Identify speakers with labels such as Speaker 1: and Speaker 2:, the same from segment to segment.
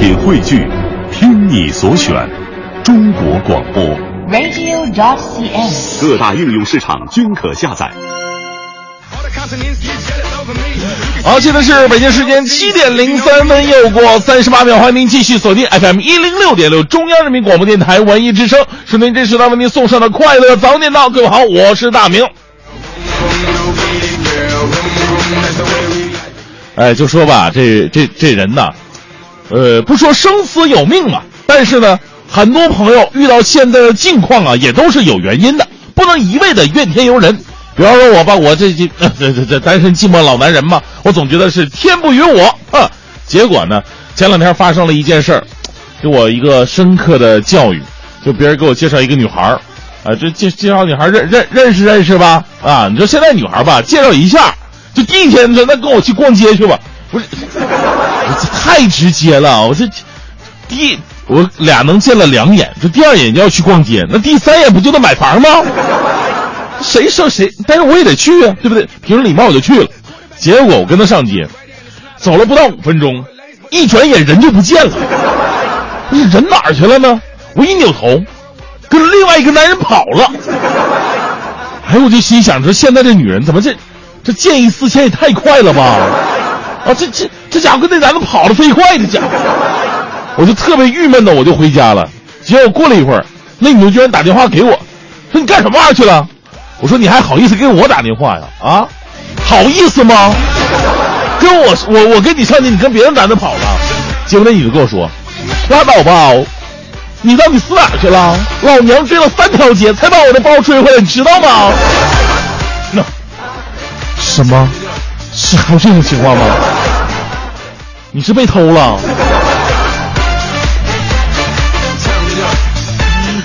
Speaker 1: 品汇聚，听你所选，中国广播。
Speaker 2: radio.dot.cn，。
Speaker 1: 各大应用市场均可下载。
Speaker 3: 好，现在是北京时间七点零三分，又过三十八秒，欢迎您继续锁定 FM 一零六点六中央人民广播电台文艺之声，是您这时段为您送上的快乐早点到。各位好，我是大明。哎，就说吧，这这这人呐，呃，不说生死有命嘛，但是呢，很多朋友遇到现在的境况啊，也都是有原因的，不能一味的怨天尤人。比方说我吧，我这这这 这这单身寂寞老男人嘛，我总觉得是天不与我，哼。结果呢，前两天发生了一件事儿，给我一个深刻的教育。就别人给我介绍一个女孩儿，啊，这介介绍女孩认认认识认识吧？啊，你说现在女孩吧，介绍一下，就第一天说那跟我去逛街去吧，不是，这 太直接了，我这第一我俩能见了两眼，这第二眼就要去逛街，那第三眼不就得买房吗？谁说谁？但是我也得去啊，对不对？凭着礼貌我就去了。结果我跟他上街，走了不到五分钟，一转眼人就不见了。不是人哪儿去了呢？我一扭头，跟另外一个男人跑了。哎，我就心想，说现在这女人怎么这这见异思迁也太快了吧？啊，这这这家伙跟那男的跑得飞快，这家伙，我就特别郁闷的，我就回家了。结果过了一会儿，那女的居然打电话给我，说你干什么玩意儿去了？我说你还好意思给我打电话呀？啊，好意思吗？跟我我我跟你上街，你跟别的男的跑了？结果那女的跟我说，拉倒吧，你到底死哪去了？老娘追了三条街才把我的包追回来，你知道吗？那 什么？是还有这种情况吗？你是被偷了？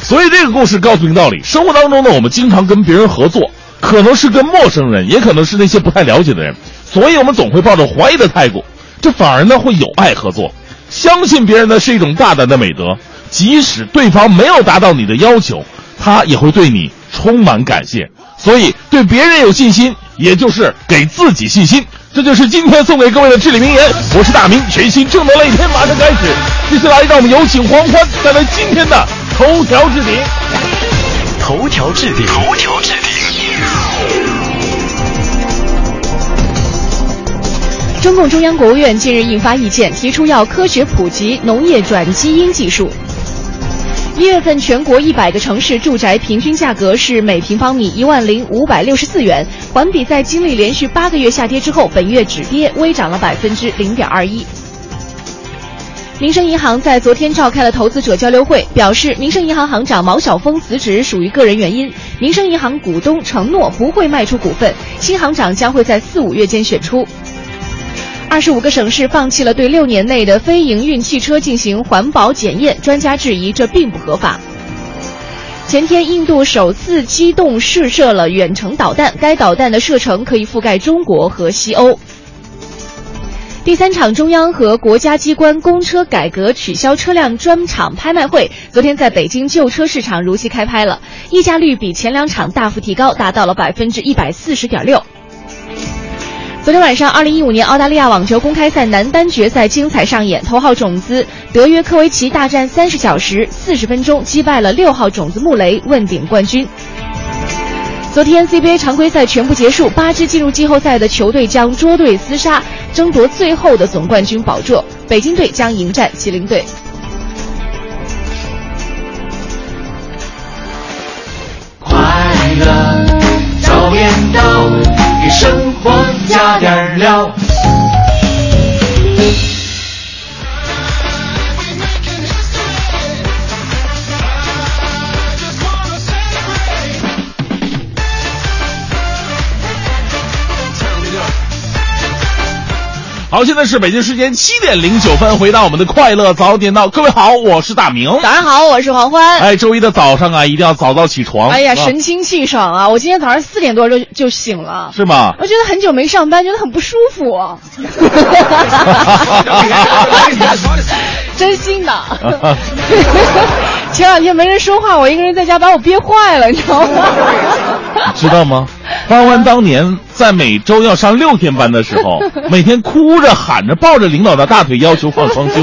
Speaker 3: 所以这个故事告诉你道理：生活当中呢，我们经常跟别人合作，可能是跟陌生人，也可能是那些不太了解的人，所以我们总会抱着怀疑的态度，这反而呢会有爱合作。相信别人呢是一种大胆的美德，即使对方没有达到你的要求，他也会对你充满感谢。所以对别人有信心，也就是给自己信心。这就是今天送给各位的至理名言。我是大明，全新正能量一天马上开始。接下来让我们有请黄欢带来今天的头条置顶。
Speaker 4: 头条置顶，头条置顶。
Speaker 5: 中共中央国务院近日印发意见，提出要科学普及农业转基因技术。一月份全国一百个城市住宅平均价格是每平方米一万零五百六十四元，环比在经历连续八个月下跌之后，本月止跌，微涨了百分之零点二一。民生银行在昨天召开了投资者交流会，表示民生银行行长毛晓峰辞职属于个人原因，民生银行股东承诺不会卖出股份，新行长将会在四五月间选出。二十五个省市放弃了对六年内的非营运汽车进行环保检验，专家质疑这并不合法。前天，印度首次机动试射了远程导弹，该导弹的射程可以覆盖中国和西欧。第三场中央和国家机关公车改革取消车辆专场拍卖会，昨天在北京旧车市场如期开拍了，溢价率比前两场大幅提高，达到了百分之一百四十点六。昨天晚上，二零一五年澳大利亚网球公开赛男单决赛精彩上演，头号种子德约科维奇大战三十小时四十分钟，击败了六号种子穆雷，问鼎冠军。昨天 CBA 常规赛全部结束，八支进入季后赛的球队将捉对厮杀，争夺最后的总冠军宝座。北京队将迎战吉林队。
Speaker 6: 快乐早点到，给生活加点料。
Speaker 3: 好，现在是北京时间七点零九分，回到我们的快乐早点到。各位好，我是大明。
Speaker 5: 早上好，我是黄欢。
Speaker 3: 哎，周一的早上啊，一定要早早起床。
Speaker 5: 哎呀，
Speaker 3: 啊
Speaker 5: 神清气爽啊！我今天早上四点多就就醒了，
Speaker 3: 是吗？
Speaker 5: 我觉得很久没上班，觉得很不舒服、啊 真心的。前两天没人说话，我一个人在家把我憋坏了，你知道吗？
Speaker 3: 知道吗？欢欢当年在每周要上六天班的时候，每天哭着喊着抱着领导的大腿要求放双休，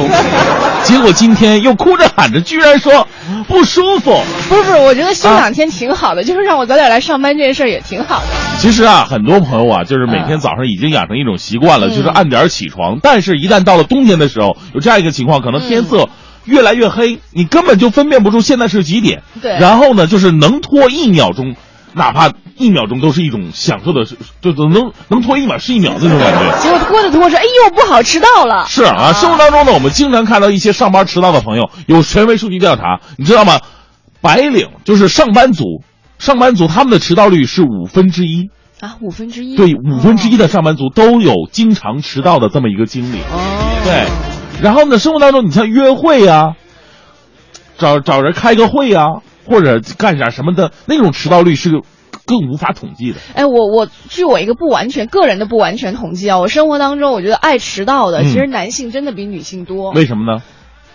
Speaker 3: 结果今天又哭着喊着居然说不舒服。
Speaker 5: 不是不是，我觉得休两天挺好的，就是让我早点来上班这件事儿也挺好的。
Speaker 3: 其实啊，很多朋友啊，就是每天早上已经养成一种习惯了，
Speaker 5: 嗯
Speaker 3: 就是按点儿起床。但是，一旦到了冬天的时候，有这样一个情况，可能天色越来越黑，你根本就分辨不出现在是几点。
Speaker 5: 对
Speaker 3: 然后呢，就是能拖一秒钟，哪怕一秒钟都是一种享受的，就就能能拖一秒是一秒的那种感觉。
Speaker 5: 结果拖着拖着，哎呦，不好，迟到了。
Speaker 3: 是啊，生活当中呢，我们经常看到一些上班迟到的朋友。有权威数据调查，你知道吗？白领就是上班族，上班族他们的迟到率是五分之一。
Speaker 5: 啊，五分之一。
Speaker 3: 对，五分之一的上班族都有经常迟到的这么一个经历。
Speaker 5: 哦。
Speaker 3: 对，然后呢，生活当中你像约会呀、找找人开个会呀、或者干点什么的，那种迟到率是更无法统计的。
Speaker 5: 哎，我我据我一个不完全个人的不完全统计啊，我生活当中我觉得爱迟到的，
Speaker 3: 嗯
Speaker 5: 其实男性真的比女性多。
Speaker 3: 为什么呢？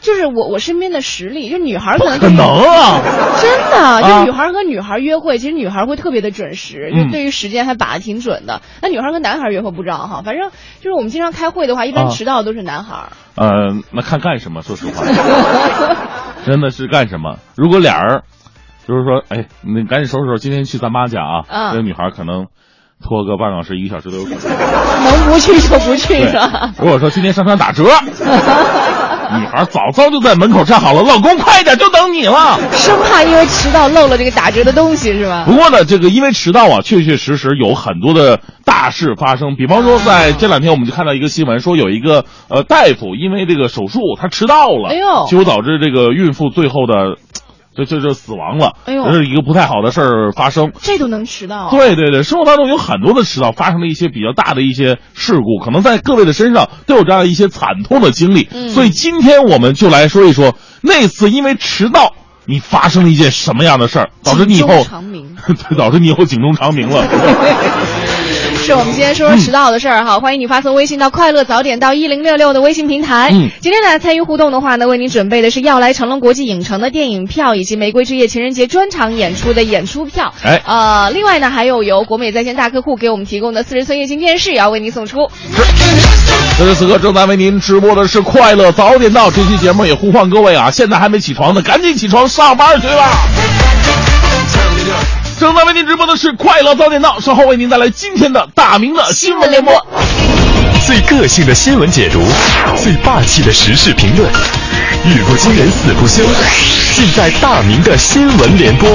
Speaker 5: 就是我我身边的实力，就女孩可能
Speaker 3: 可能啊，
Speaker 5: 真的，
Speaker 3: 啊
Speaker 5: 就女孩和女孩约会，其实女孩会特别的准时，
Speaker 3: 嗯
Speaker 5: 就对于时间还把的挺准的。那女孩跟男孩约会不知道哈，反正就是我们经常开会的话，一般
Speaker 3: 啊
Speaker 5: 迟到的都是男孩。
Speaker 3: 呃，那看干什么？说实话，真的是干什么？如果俩人，就是说，哎，你赶紧收拾收拾，今天去咱妈家啊。
Speaker 5: 嗯
Speaker 3: 这个女孩可能拖个半小时、一个小时都有可能。
Speaker 5: 能不去就不去
Speaker 3: 对
Speaker 5: 是吧？，
Speaker 3: 如果说今天商场打折，女孩早早就在门口站好了，老公快点，就等你了。
Speaker 5: 生怕因为迟到漏了这个打折的东西是吧？
Speaker 3: 不过呢，这个因为迟到啊，确确实实有很多的大事发生。比方说，在这两天我们就看到一个新闻，说有一个呃大夫因为这个手术他迟到了，
Speaker 5: 哎呦
Speaker 3: 结果导致这个孕妇最后的就就就死亡了，
Speaker 5: 哎呦
Speaker 3: 这是一个不太好的事儿发生。
Speaker 5: 这都能迟到？
Speaker 3: 对对对，生活当中有很多的迟到，发生了一些比较大的一些事故，可能在各位的身上都有这样一些惨痛的经历。
Speaker 5: 嗯
Speaker 3: 所以今天我们就来说一说那次因为迟到，你发生了一件什么样的事儿，导致你以后 对，导致你以后警钟长鸣了。
Speaker 5: 是我们今天说说迟到的事儿哈，欢迎你发送微信到快乐早点到一零六六的微信平台。
Speaker 3: 嗯
Speaker 5: 今天呢参与互动的话呢，为您准备的是要来成龙国际影城的电影票，以及玫瑰之夜情人节专场演出的演出票。
Speaker 3: 哎
Speaker 5: 呃，另外呢还有由国美在线大客户给我们提供的四十寸液晶电视也要为您送出。
Speaker 3: 此时此刻正在为您直播的是快乐早点到，这期节目也呼唤各位啊，现在还没起床的，赶紧起床上班去吧。正在为您直播的是快乐早点到，稍后为您带来今天的大明的新闻联播。
Speaker 4: 最个性的新闻解读，最霸气的时事评论，语不惊人死不休，尽在大明的新闻联播。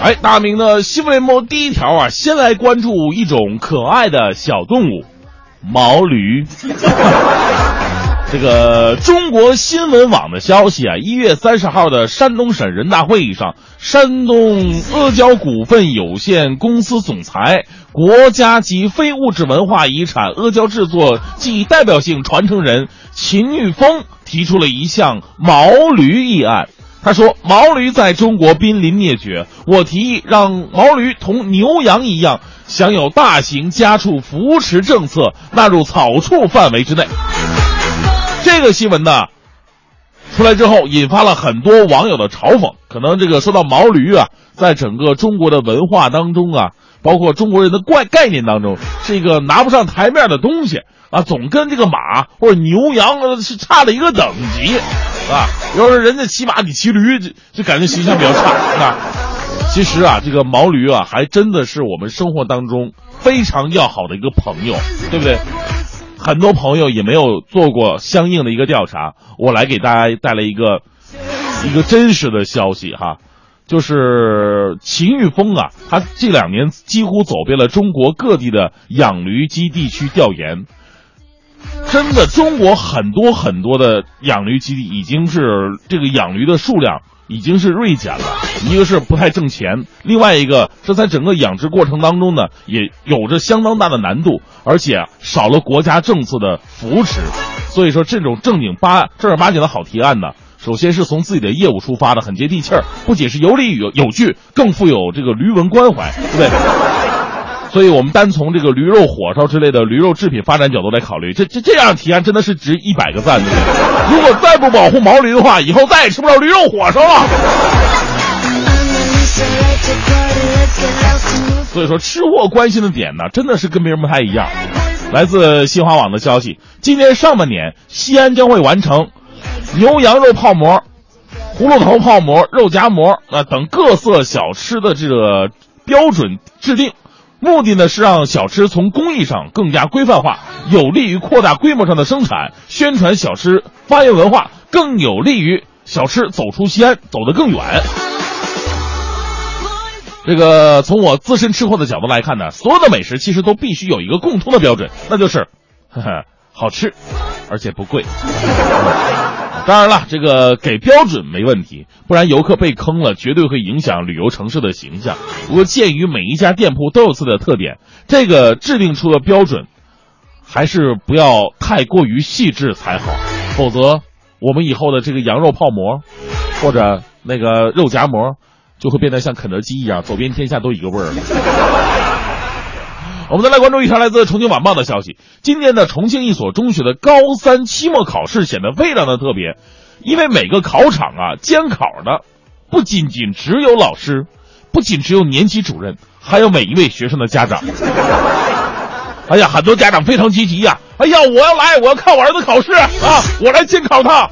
Speaker 3: 哎，大明的新闻联播第一条啊，先来关注一种可爱的小动物——毛驴。这个中国新闻网的消息啊，一月三十号的山东省人大会议上，山东阿胶股份有限公司总裁、国家级非物质文化遗产阿胶制作暨代表性传承人秦玉峰提出了一项毛驴议案。他说：“毛驴在中国濒临灭绝，我提议让毛驴同牛羊一样，享有大型家畜扶持政策，纳入草畜范围之内。”这个新闻呢，出来之后引发了很多网友的嘲讽。可能这个说到毛驴啊，在整个中国的文化当中啊，包括中国人的怪概念当中，是一个拿不上台面的东西啊，总跟这个马或者牛羊是差了一个等级啊。要是人家骑马，你骑驴，就就感觉形象比较差啊。其实啊，这个毛驴啊，还真的是我们生活当中非常要好的一个朋友，对不对？很多朋友也没有做过相应的一个调查，我来给大家带来一个一个真实的消息哈，就是秦玉峰啊，他这两年几乎走遍了中国各地的养驴基地去调研。真的，中国很多很多的养驴基地已经是这个养驴的数量已经是锐减了。一个是不太挣钱，另外一个这在整个养殖过程当中呢，也有着相当大的难度，而且少了国家政策的扶持。所以说，这种正经八正儿八经的好提案呢，首先是从自己的业务出发的，很接地气儿，不仅是有理有有据，更富有这个驴文关怀，对不对？所以我们单从这个驴肉火烧之类的驴肉制品发展角度来考虑，这这这样提案真的是值一百个赞的。如果再不保护毛驴的话，以后再也吃不着驴肉火烧了。所以说，吃货关心的点呢，真的是跟别人不太一样。来自新华网的消息，今年上半年，西安将会完成牛羊肉泡馍、葫芦头泡馍、肉夹馍啊等各色小吃的这个标准制定。目的呢是让小吃从工艺上更加规范化，有利于扩大规模上的生产，宣传小吃发扬文化，更有利于小吃走出西安，走得更远。这个从我自身吃货的角度来看呢，所有的美食其实都必须有一个共通的标准，那就是，呵呵，好吃，而且不贵。当然了，这个给标准没问题，不然游客被坑了，绝对会影响旅游城市的形象。不过，鉴于每一家店铺都有自己的特点，这个制定出的标准，还是不要太过于细致才好，否则我们以后的这个羊肉泡馍，或者那个肉夹馍。就会变得像肯德基一样，走遍天下都一个味儿了。我们再来关注一条来自重庆晚报的消息：今年的重庆一所中学的高三期末考试显得非常的特别，因为每个考场啊，监考的不仅仅只有老师，不仅只有年级主任，还有每一位学生的家长。哎呀，很多家长非常积极呀！哎呀，我要来，我要看我儿子考试啊！我来监考他啊！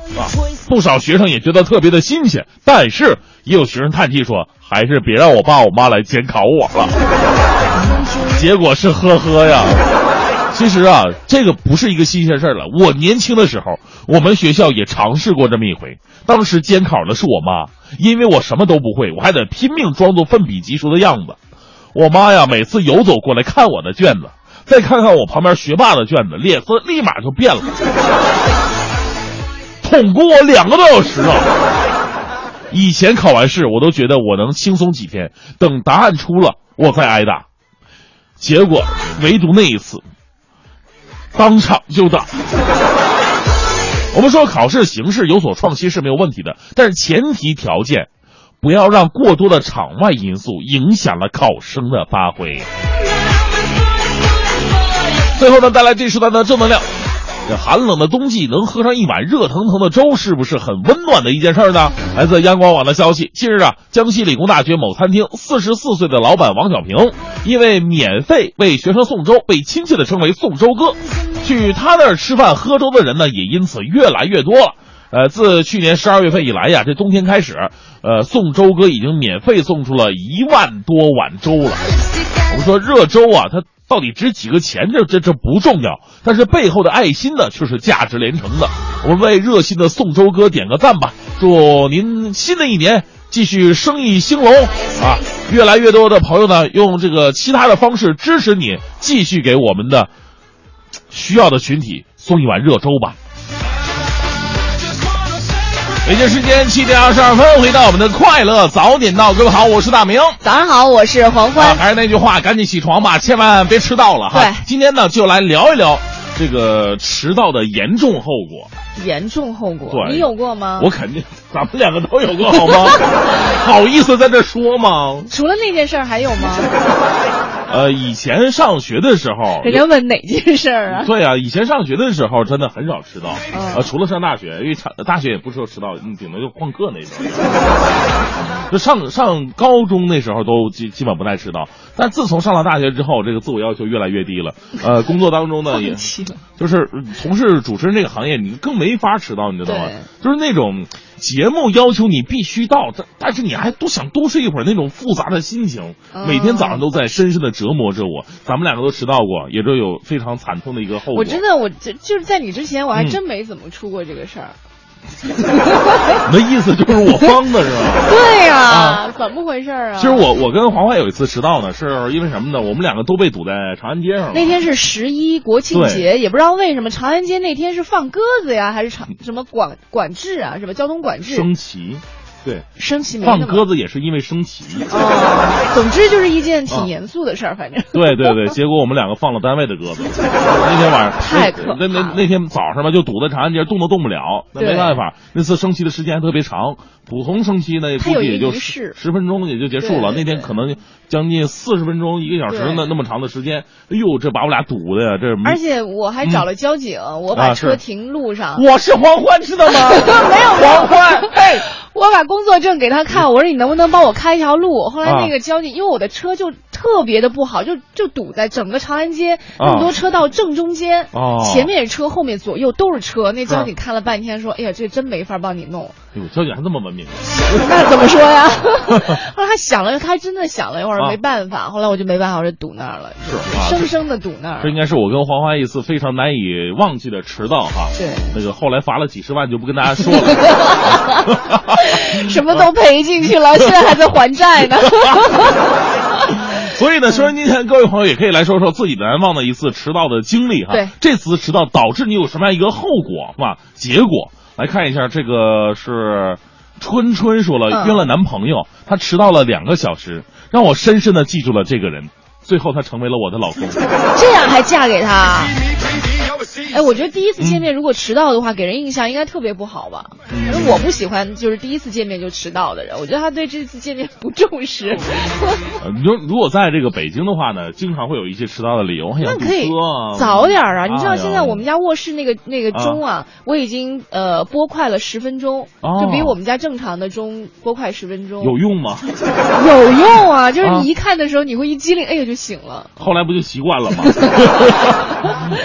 Speaker 3: 不少学生也觉得特别的新鲜，但是也有学生叹气说：“还是别让我爸我妈来监考我了。”结果是呵呵呀。其实啊，这个不是一个新鲜事儿了。我年轻的时候，我们学校也尝试过这么一回。当时监考的是我妈，因为我什么都不会，我还得拼命装作奋笔疾书的样子。我妈呀，每次游走过来看我的卷子。再看看我旁边学霸的卷子，脸色立马就变了，捅过我两个多小时啊！以前考完试，我都觉得我能轻松几天，等答案出了，我再挨打。结果，唯独那一次，当场就打。我们说考试形式有所创新是没有问题的，但是前提条件，不要让过多的场外因素影响了考生的发挥。最后呢，带来这时段的正能量。这寒冷的冬季能喝上一碗热腾腾的粥，是不是很温暖的一件事呢？来自央广网的消息，近日啊，江西理工大学某餐厅，四十四岁的老板王小平，因为免费为学生送粥，被亲切的称为“送粥哥”。去他那儿吃饭喝粥的人呢，也因此越来越多了。呃，自去年十二月份以来呀，这冬天开始，呃，送粥哥已经免费送出了一万多碗粥了。我们说热粥啊，它。到底值几个钱？这这这不重要，但是背后的爱心呢，却是价值连城的。我们为热心的送粥哥点个赞吧！祝您新的一年继续生意兴隆啊！越来越多的朋友呢，用这个其他的方式支持你，继续给我们的需要的群体送一碗热粥吧。北京时间七点二十二分，回到我们的快乐早点到，各位好，我是大明。
Speaker 5: 早上好，我是黄欢。
Speaker 3: 还是那句话，赶紧起床吧，千万别迟到了哈。
Speaker 5: 对，
Speaker 3: 今天呢，就来聊一聊这个迟到的严重后果。
Speaker 5: 严重后果，
Speaker 3: 对，
Speaker 5: 你有过吗？
Speaker 3: 我肯定，咱们两个都有过，好吗？好意思在这说吗？
Speaker 5: 除了那件事儿，还有吗？
Speaker 3: 呃，以前上学的时候，
Speaker 5: 人家问哪件事儿啊？
Speaker 3: 对啊，以前上学的时候真的很少迟到，呃，除了上大学，因为上大学也不说迟到，你顶多就旷课那种。就上上高中那时候都基基本不太迟到，但自从上了大学之后，这个自我要求越来越低了。呃，工作当中呢，也就是从事主持人这个行业，你更没法迟到，你知道吗？就是那种节目要求你必须到，但但是你还多想多睡一会儿，那种复杂的心情，每天早上都在深深的折磨着我。咱们两个都迟到过，也都有非常惨痛的一个后果。
Speaker 5: 我真的，我就就是在你之前，我还真没怎么出过这个事儿。
Speaker 3: 你的意思就是我方的是吧？
Speaker 5: 对呀，怎么回事啊？
Speaker 3: 其实我我跟黄淮有一次迟到呢，是因为什么呢？我们两个都被堵在长安街上了。
Speaker 5: 那天是十一国庆节，也不知道为什么长安街那天是放鸽子呀，还是长什么管管制啊？是吧？交通管制
Speaker 3: 升旗。对，
Speaker 5: 升旗没
Speaker 3: 放。鸽子也是因为升旗。
Speaker 5: 哦，总之就是一件挺严肃的事儿，反正。
Speaker 3: 对对对，结果我们两个放了单位的鸽子。那天晚上
Speaker 5: 太
Speaker 3: 那那那那天早上吧，就堵在长安街，动都动不了。那没办法，那次升旗的时间还特别长，普通升旗呢，估计也就十分钟也就结束了。那天可能将近四十分钟、一个小时
Speaker 5: 对
Speaker 3: 那那么长的时间，哎呦，这把我俩堵的呀，这
Speaker 5: 而且我还找了交警，我把车停路上，
Speaker 3: 我是黄欢，知道吗？
Speaker 5: 没有
Speaker 3: 黄欢，哎，
Speaker 5: 我把工作证给他看，我说你能不能帮我开一条路？后来
Speaker 3: 啊
Speaker 5: 那个交警，因为我的车就特别的不好，就就堵在整个长安街那么多车道正中间，
Speaker 3: 哦
Speaker 5: 前面是车，后面左右都是车。那交警看了半天说：“哎呀，这真没法帮你弄。
Speaker 3: 哎呦，交警还这么文明。”
Speaker 5: 那怎么说呀？后来他想了，他还真的想了一会儿，
Speaker 3: 啊
Speaker 5: 没办法。后来我就没办法，我就堵那儿了，
Speaker 3: 是啊
Speaker 5: 生生的堵那儿。
Speaker 3: 这应该是我跟黄花一次非常难以忘记的迟到哈。
Speaker 5: 对
Speaker 3: 那个后来罚了几十万就不跟大家说了。
Speaker 5: 什么都赔进去了，现在还在还债呢。
Speaker 3: 所以呢，收音机前各位朋友也可以来说说自己难忘的一次迟到的经历哈。
Speaker 5: 对
Speaker 3: 这次迟到导致你有什么样一个后果是吧？结果来看一下，这个是春春说了，
Speaker 5: 嗯
Speaker 3: 约了男朋友，他迟到了两个小时，让我深深的记住了这个人，最后他成为了我的老公。
Speaker 5: 这样还嫁给他？哎，我觉得第一次见面如果迟到的话，给人印象应该特别不好吧？因为我不喜欢就是第一次见面就迟到的人，我觉得他对这次见面不重视。
Speaker 3: 呃你说如果在这个北京的话呢，经常会有一些迟到的理由，
Speaker 5: 那可以早点儿啊！你知道现在我们家卧室那个那个钟啊，我已经呃拨快了十分钟，
Speaker 3: 哦
Speaker 5: 就比我们家正常的钟拨快十分钟。
Speaker 3: 有用吗？
Speaker 5: 有用啊！就是
Speaker 3: 啊
Speaker 5: 你一看的时候，你会一激灵，哎呀就醒了。
Speaker 3: 后来不就习惯了吗？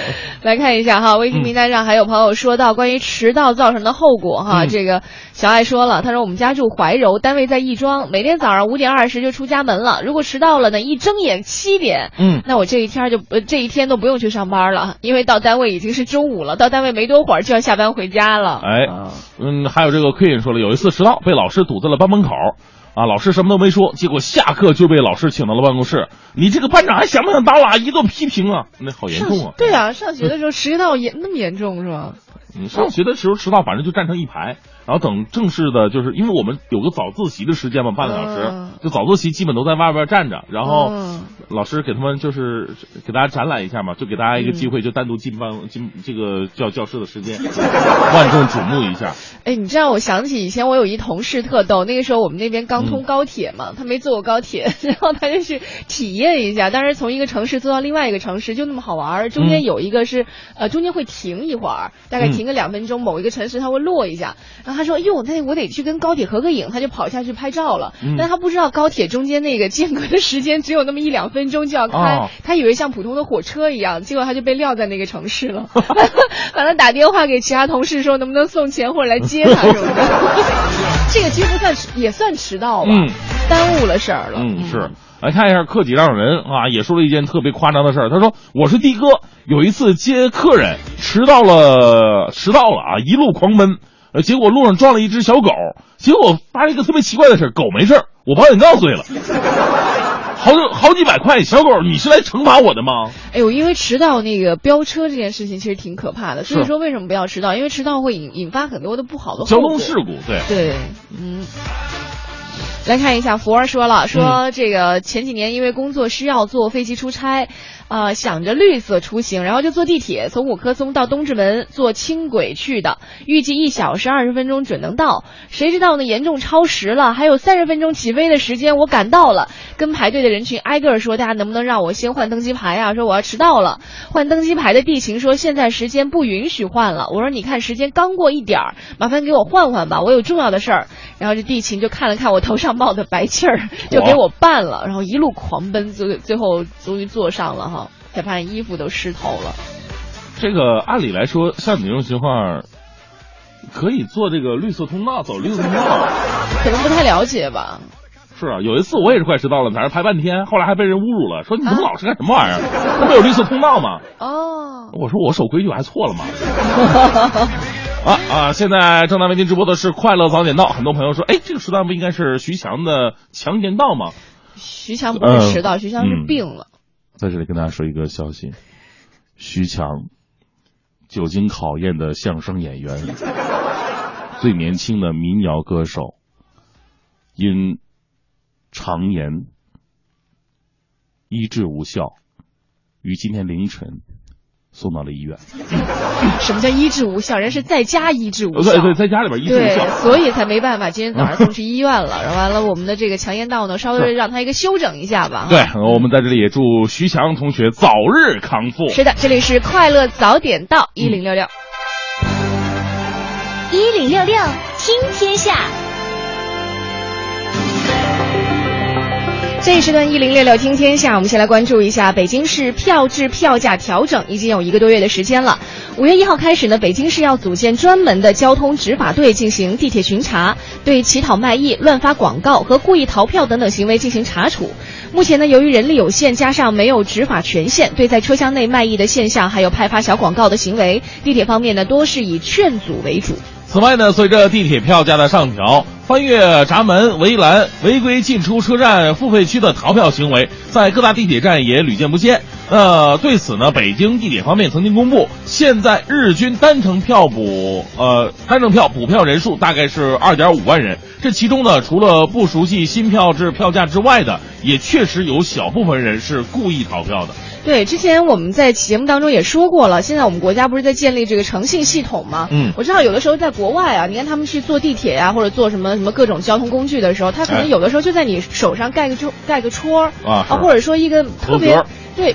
Speaker 5: 来看一下哈，微信平台上还有朋友说到关于迟到造成的后果哈，
Speaker 3: 嗯。
Speaker 5: 这个小爱说了，他说我们家住怀柔，单位在亦庄，每天早上五点二十就出家门了，如果迟到了呢，一睁眼七点，
Speaker 3: 嗯。
Speaker 5: 那我这一天就呃这一天都不用去上班了，因为到单位已经是中午了，到单位没多会儿就要下班回家了。
Speaker 3: 哎
Speaker 5: 啊，
Speaker 3: 嗯，还有这个 Queen 说了，有一次迟到被老师堵在了班门口，啊，老师什么都没说，结果下课就被老师请到了办公室。你这个班长还想不想当了？一顿批评啊，那好严重啊！
Speaker 5: 对啊，上学的时候迟到严那么严重是吧？
Speaker 3: 你上学的时候迟到，反正就站成一排，然后等正式的，就是因为我们有个早自习的时间嘛，半个小时，
Speaker 5: 嗯
Speaker 3: 就早自习基本都在外边站着，然后
Speaker 5: 嗯
Speaker 3: 老师给他们就是给大家展览一下嘛，就给大家一个机会，就单独进办进这个教教室的时间，万众瞩目一下。
Speaker 5: 哎，你知道我想起以前我有一同事特逗，那个时候我们那边刚通高铁嘛，他没坐过高铁，然后他就去体验一下，当时从一个城市坐到另外一个城市就那么好玩儿，中间
Speaker 3: 嗯
Speaker 5: 有一个是、呃中间会停一会儿，大概停个两分钟，某一个城市它会落一下，然后他说，哎呦，那我得去跟高铁合个影，他就跑下去拍照了，
Speaker 3: 嗯
Speaker 5: 但他不知道高铁中间那个间隔的时间只有那么一两分钟就要开，
Speaker 3: 哦
Speaker 5: 他以为像普通的火车一样，结果他就被撂在那个城市了，完了打电话给其他同事说能不能送钱或者来接他什么的。这个其实不算，也算迟到吧，
Speaker 3: 嗯
Speaker 5: 耽误了事儿了。
Speaker 3: 嗯，是。来看一下克己让人啊，也说了一件特别夸张的事儿。他说：“我是的哥，有一次接客人迟到了，迟到了啊，一路狂奔，呃，结果路上撞了一只小狗，结果发生一个特别奇怪的事儿，狗没事儿，我保险杠碎了，好好几百块，小狗你是来惩罚我的吗？
Speaker 5: 哎呦，因为迟到那个飙车这件事情其实挺可怕的，所以说为什么不要迟到？因为迟到会引引发很多的不好的
Speaker 3: 交通事故，对，
Speaker 5: 对，嗯。来看一下，福儿说了，说这个前几年因为工作需要坐飞机出差，呃，想着绿色出行，然后就坐地铁从五棵松到东直门，坐轻轨去的，预计一小时二十分钟准能到。谁知道呢，严重超时了，还有三十分钟起飞的时间，我赶到了，跟排队的人群挨个儿说，大家能不能让我先换登机牌啊？说我要迟到了。换登机牌的地勤说现在时间不允许换了。我说你看时间刚过一点儿，麻烦给我换换吧，我有重要的事儿。然后这地勤就看了看我头上冒的白气儿，就给我办了，然后一路狂奔，最最后终于坐上了哈，才发现衣服都湿透了。
Speaker 3: 这个按理来说，像你这种情况，可以坐这个绿色通道，走绿色通道。
Speaker 5: 可能不太了解吧？
Speaker 3: 是啊，有一次我也是快迟到了，在那排半天，后来还被人侮辱了，说你怎么老是干什么玩意儿？这 不有绿色通道吗？
Speaker 5: 哦，
Speaker 3: 我说我守规矩，我还错了吗？啊啊！现在正在为您直播的是《快乐早点到》，很多朋友说，哎，这个时段不应该是徐强的《强言道》吗？
Speaker 5: 徐强不是迟到，
Speaker 3: 嗯
Speaker 5: 徐强是
Speaker 3: 嗯
Speaker 5: 病了。
Speaker 3: 在这里跟大家说一个消息，徐强，久经考验的相声演员，最年轻的民谣歌手，因肠炎医治无效，于今天凌晨送到了医院。
Speaker 5: 什么叫医治无效？人是在家医治无效。
Speaker 3: 对对，在家里边医治无
Speaker 5: 对
Speaker 3: 效。，
Speaker 5: 所以才没办法，今天早上送去医院了。然后完了，我们的这个强烟道呢，稍微让他一个休整一下吧。
Speaker 3: 对，我们在这里也祝徐强同学早日康复。
Speaker 5: 是的，这里是快乐早点到一零六六。
Speaker 2: 一零六六听天下，
Speaker 5: 这一时段一零六六听天下，我们先来关注一下北京市票制票价调整已经有一个多月的时间了。五月一号开始呢，北京市要组建专门的交通执法队进行地铁巡查，对乞讨卖艺、乱发广告和故意逃票等等行为进行查处。目前呢，由于人力有限，加上没有执法权限，对在车厢内卖艺的现象，还有派发小广告的行为，地铁方面呢多是以劝阻为主。
Speaker 3: 此外呢，随着地铁票价的上调，翻越闸门、围栏、违规进出车站付费区的逃票行为，在各大地铁站也屡见不鲜。呃，对此呢，北京地铁方面曾经公布，现在日均单程票补呃单程票补票人数大概是二点五万人。这其中呢，除了不熟悉新票制票价之外的，也确实有小部分人是故意逃票的。
Speaker 5: 对，之前我们在节目当中也说过了，现在我们国家不是在建立这个诚信系统吗？
Speaker 3: 嗯
Speaker 5: 我知道有的时候在国外啊，你看他们去坐地铁呀、或者坐什么什么各种交通工具的时候，他可能
Speaker 3: 哎
Speaker 5: 有的时候就在你手上盖个戳盖个戳儿
Speaker 3: 啊
Speaker 5: 或者说一个特别对，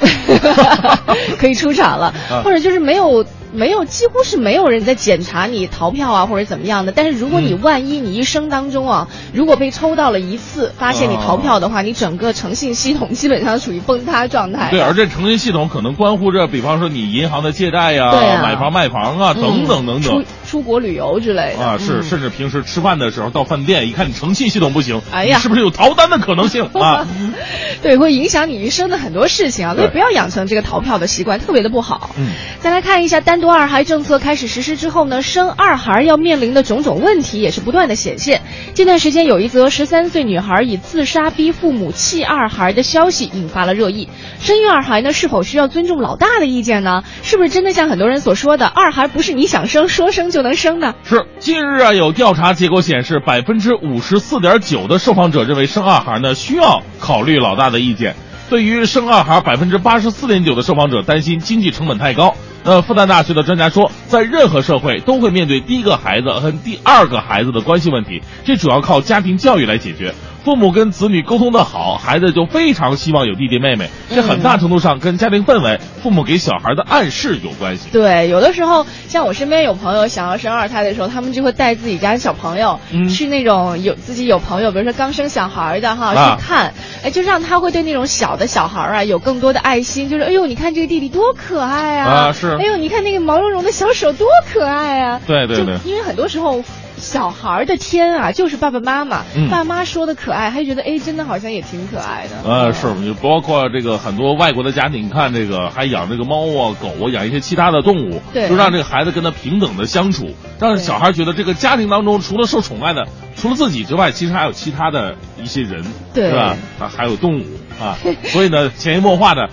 Speaker 5: 可以出场了，
Speaker 3: 啊
Speaker 5: 或者就是没有。没有，几乎是没有人在检查你逃票啊，或者怎么样的。但是如果你
Speaker 3: 嗯
Speaker 5: 万一你一生当中啊，如果被抽到了一次，发现你逃票的话，你整个诚信系统基本上处于崩塌状态。
Speaker 3: 对，而这诚信系统可能关乎着，比方说你银行的借贷呀、买房卖房啊，等等等等
Speaker 5: 出。出国旅游之类的
Speaker 3: 啊，是，
Speaker 5: 嗯
Speaker 3: 甚至平时吃饭的时候到饭店，一看你诚信系统不行，
Speaker 5: 哎呀
Speaker 3: 是不是有逃单的可能性啊？
Speaker 5: 对，会影响你一生的很多事情啊，所以不要养成这个逃票的习惯，特别的不好。
Speaker 3: 嗯，
Speaker 5: 再来看一下单独二孩政策开始实施之后呢，生二孩要面临的种种问题也是不断的显现。这段时间有一则十三岁女孩以自杀逼父母弃二孩的消息引发了热议。生育二孩呢，是否需要尊重老大的意见呢？是不是真的像很多人所说的，二孩不是你想生说生就能生呢？
Speaker 3: 是，近日啊，有调查结果显示，百分之五十四点九的受访者认为生二孩呢需要考虑老大的意见。对于生二孩，百分之八十四点九的受访者担心经济成本太高。呃，复旦大学的专家说，在任何社会都会面对第一个孩子和第二个孩子的关系问题，这主要靠家庭教育来解决。父母跟子女沟通的好，孩子就非常希望有弟弟妹妹。这很大程度上跟家庭氛围、父母给小孩的暗示有关系。
Speaker 5: 对，有的时候像我身边有朋友想要生二胎的时候，他们就会带自己家小朋友、
Speaker 3: 嗯
Speaker 5: 去那种有自己有朋友，比如说刚生小孩的哈、
Speaker 3: 啊
Speaker 5: 去看，哎，就让他会对那种小的小孩啊有更多的爱心，就是哎呦，你看这个弟弟多可爱啊！
Speaker 3: 啊是
Speaker 5: 哎呦，你看那个毛茸茸的小手多可爱啊！
Speaker 3: 对对对
Speaker 5: 因为很多时候。小孩的天啊，就是爸爸妈妈，
Speaker 3: 嗯。
Speaker 5: 爸妈说的可爱，他就觉得哎，真的好像也挺可爱的。
Speaker 3: 呃，是，就包括这个很多外国的家庭，你看这个还养这个猫啊、狗啊，养一些其他的动物，
Speaker 5: 对。
Speaker 3: 就让这个孩子跟他平等的相处，让小孩觉得这个家庭当中除了受宠爱的，除了自己之外，其实还有其他的一些人，
Speaker 5: 对。
Speaker 3: 是吧？啊，还有动物啊，所以呢，潜移默化的，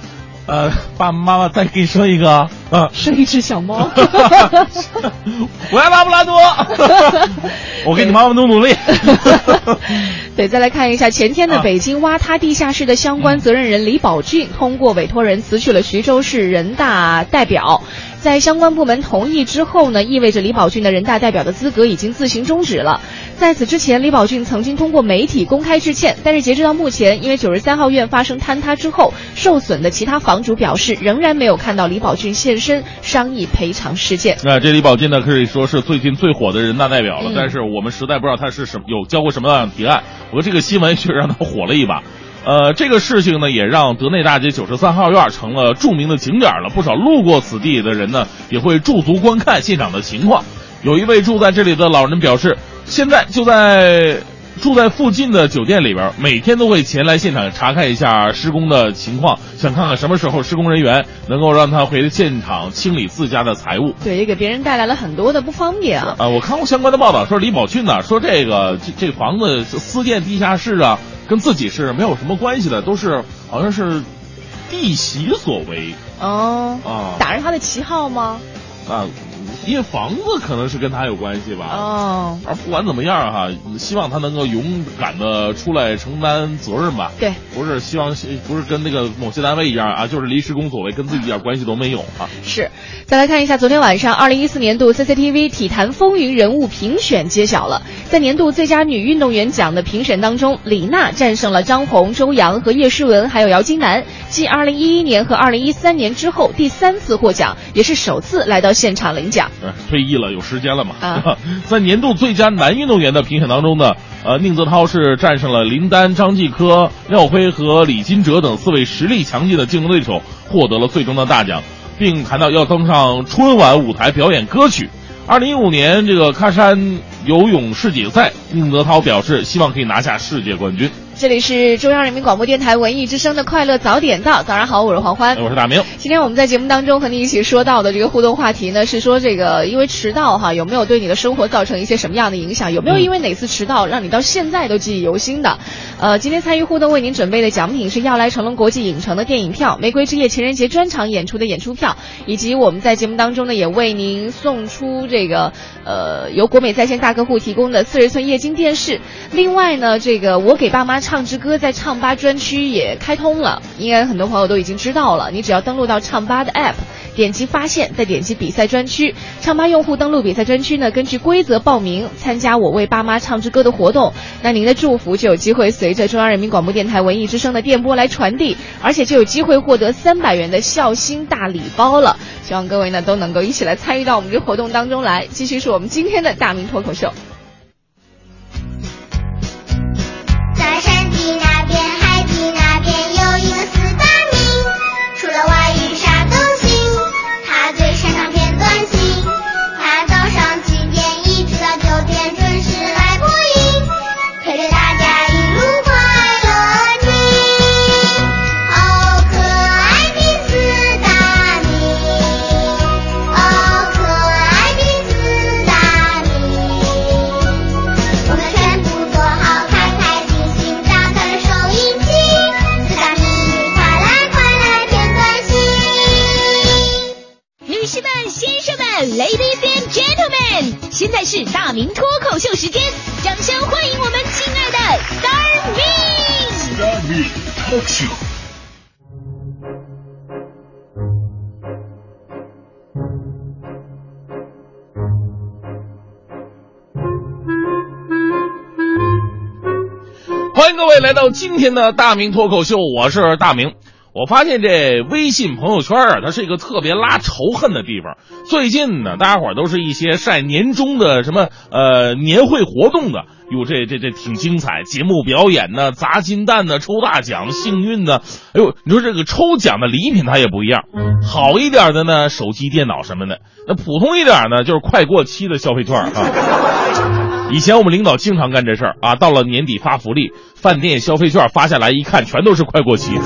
Speaker 3: 呃，爸爸妈妈再给你生一个啊。
Speaker 5: 生一只小猫。
Speaker 3: 我爱拉布拉多，我给你妈妈努努力。
Speaker 5: 对，再来看一下前天的
Speaker 3: 啊
Speaker 5: 北京挖塌地下室的相关责任人李宝俊通过委托人辞去了徐州市人大代表。在相关部门同意之后呢，意味着李宝俊的人大代表的资格已经自行终止了。在此之前，李宝俊曾经通过媒体公开致歉，但是截止到目前，因为九十三号院发生坍塌之后受损的其他房主表示，仍然没有看到李宝俊现身商议赔偿事件。
Speaker 3: 那这李宝俊呢，可以说是最近最火的人大代表了，
Speaker 5: 嗯
Speaker 3: 但是我们实在不知道他是什么有交过什么样的提案。不过这个新闻却让他火了一把。呃，这个事情呢，也让德内大街九十三号院成了著名的景点了。不少路过此地的人呢，也会驻足观看现场的情况。有一位住在这里的老人表示，现在就在住在附近的酒店里边，每天都会前来现场查看一下施工的情况，想看看什么时候施工人员能够让他回现场清理自家的财物。
Speaker 5: 对，也给别人带来了很多的不方便啊。
Speaker 3: 啊，我看过相关的报道，说李宝俊呢，说这个这这房子私建地下室啊，跟自己是没有什么关系的，都是好像是弟媳所为
Speaker 5: 哦，
Speaker 3: 啊
Speaker 5: 打着他的旗号吗？
Speaker 3: 啊，因为房子可能是跟他有关系吧。
Speaker 5: 哦，
Speaker 3: 而不管怎么样哈，希望他能够勇敢的出来承担责任吧。
Speaker 5: 对，
Speaker 3: 不是希望不是跟那个某些单位一样啊，就是临时工所谓，跟自己一点关系都没有啊。
Speaker 5: 是，再来看一下，昨天晚上二零一四年度 CCTV 体坛风云人物评选揭晓了，在年度最佳女运动员奖的评审当中，李娜战胜了张红、周洋和叶诗文，还有姚金楠，继二零一一年和二零一三年之后第三次获奖，也是首次来到现场领奖。
Speaker 3: 呃退役了，有时间了嘛？
Speaker 5: 啊
Speaker 3: 在年度最佳男运动员的评选当中呢，呃，宁泽涛是战胜了林丹、张继科、廖辉和李金哲等四位实力强劲的竞争对手，获得了最终的大奖，并谈到要登上春晚舞台表演歌曲。二零一五年这个喀山游泳世锦赛，宁泽涛表示希望可以拿下世界冠军。
Speaker 5: 这里是中央人民广播电台文艺之声的快乐早点到，早上好，我是黄欢。
Speaker 3: 我是大明。
Speaker 5: 今天我们在节目当中和你一起说到的这个互动话题呢，是说这个因为迟到哈，有没有对你的生活造成一些什么样的影响？有没有因为哪次迟到让你到现在都记忆犹新的？呃，今天参与互动为您准备的奖品是要来成龙国际影城的电影票、玫瑰之夜情人节专场演出的演出票，以及我们在节目当中呢也为您送出这个呃由国美在线大客户提供的四十寸液晶电视。另外呢，这个我给爸妈唱支歌在唱吧专区也开通了，应该很多朋友都已经知道了。你只要登录到唱吧的 App。点击发现，再点击比赛专区。唱吧用户登录比赛专区呢，根据规则报名参加“我为爸妈唱支歌”的活动。那您的祝福就有机会随着中央人民广播电台文艺之声的电波来传递，而且就有机会获得三百元的孝心大礼包了。希望各位呢都能够一起来参与到我们这活动当中来。继续是我们今天的大明脱口秀。
Speaker 7: ，Ladies and Gentlemen，现在是大明脱口秀时间，掌声欢迎我们亲爱的 Star Me！
Speaker 3: 欢迎各位来到今天的大明脱口秀，我是大明。我发现这微信朋友圈啊，它是一个特别拉仇恨的地方。最近呢，大家伙都是一些晒年终的什么呃年会活动的，哟，这这这挺精彩，节目表演呢，砸金蛋呢，抽大奖，幸运呢，哎呦，你说这个抽奖的礼品它也不一样，好一点的呢，手机、电脑什么的，那普通一点呢，就是快过期的消费券啊。以前我们领导经常干这事儿啊，到了年底发福利，饭店消费券发下来一看，全都是快过期。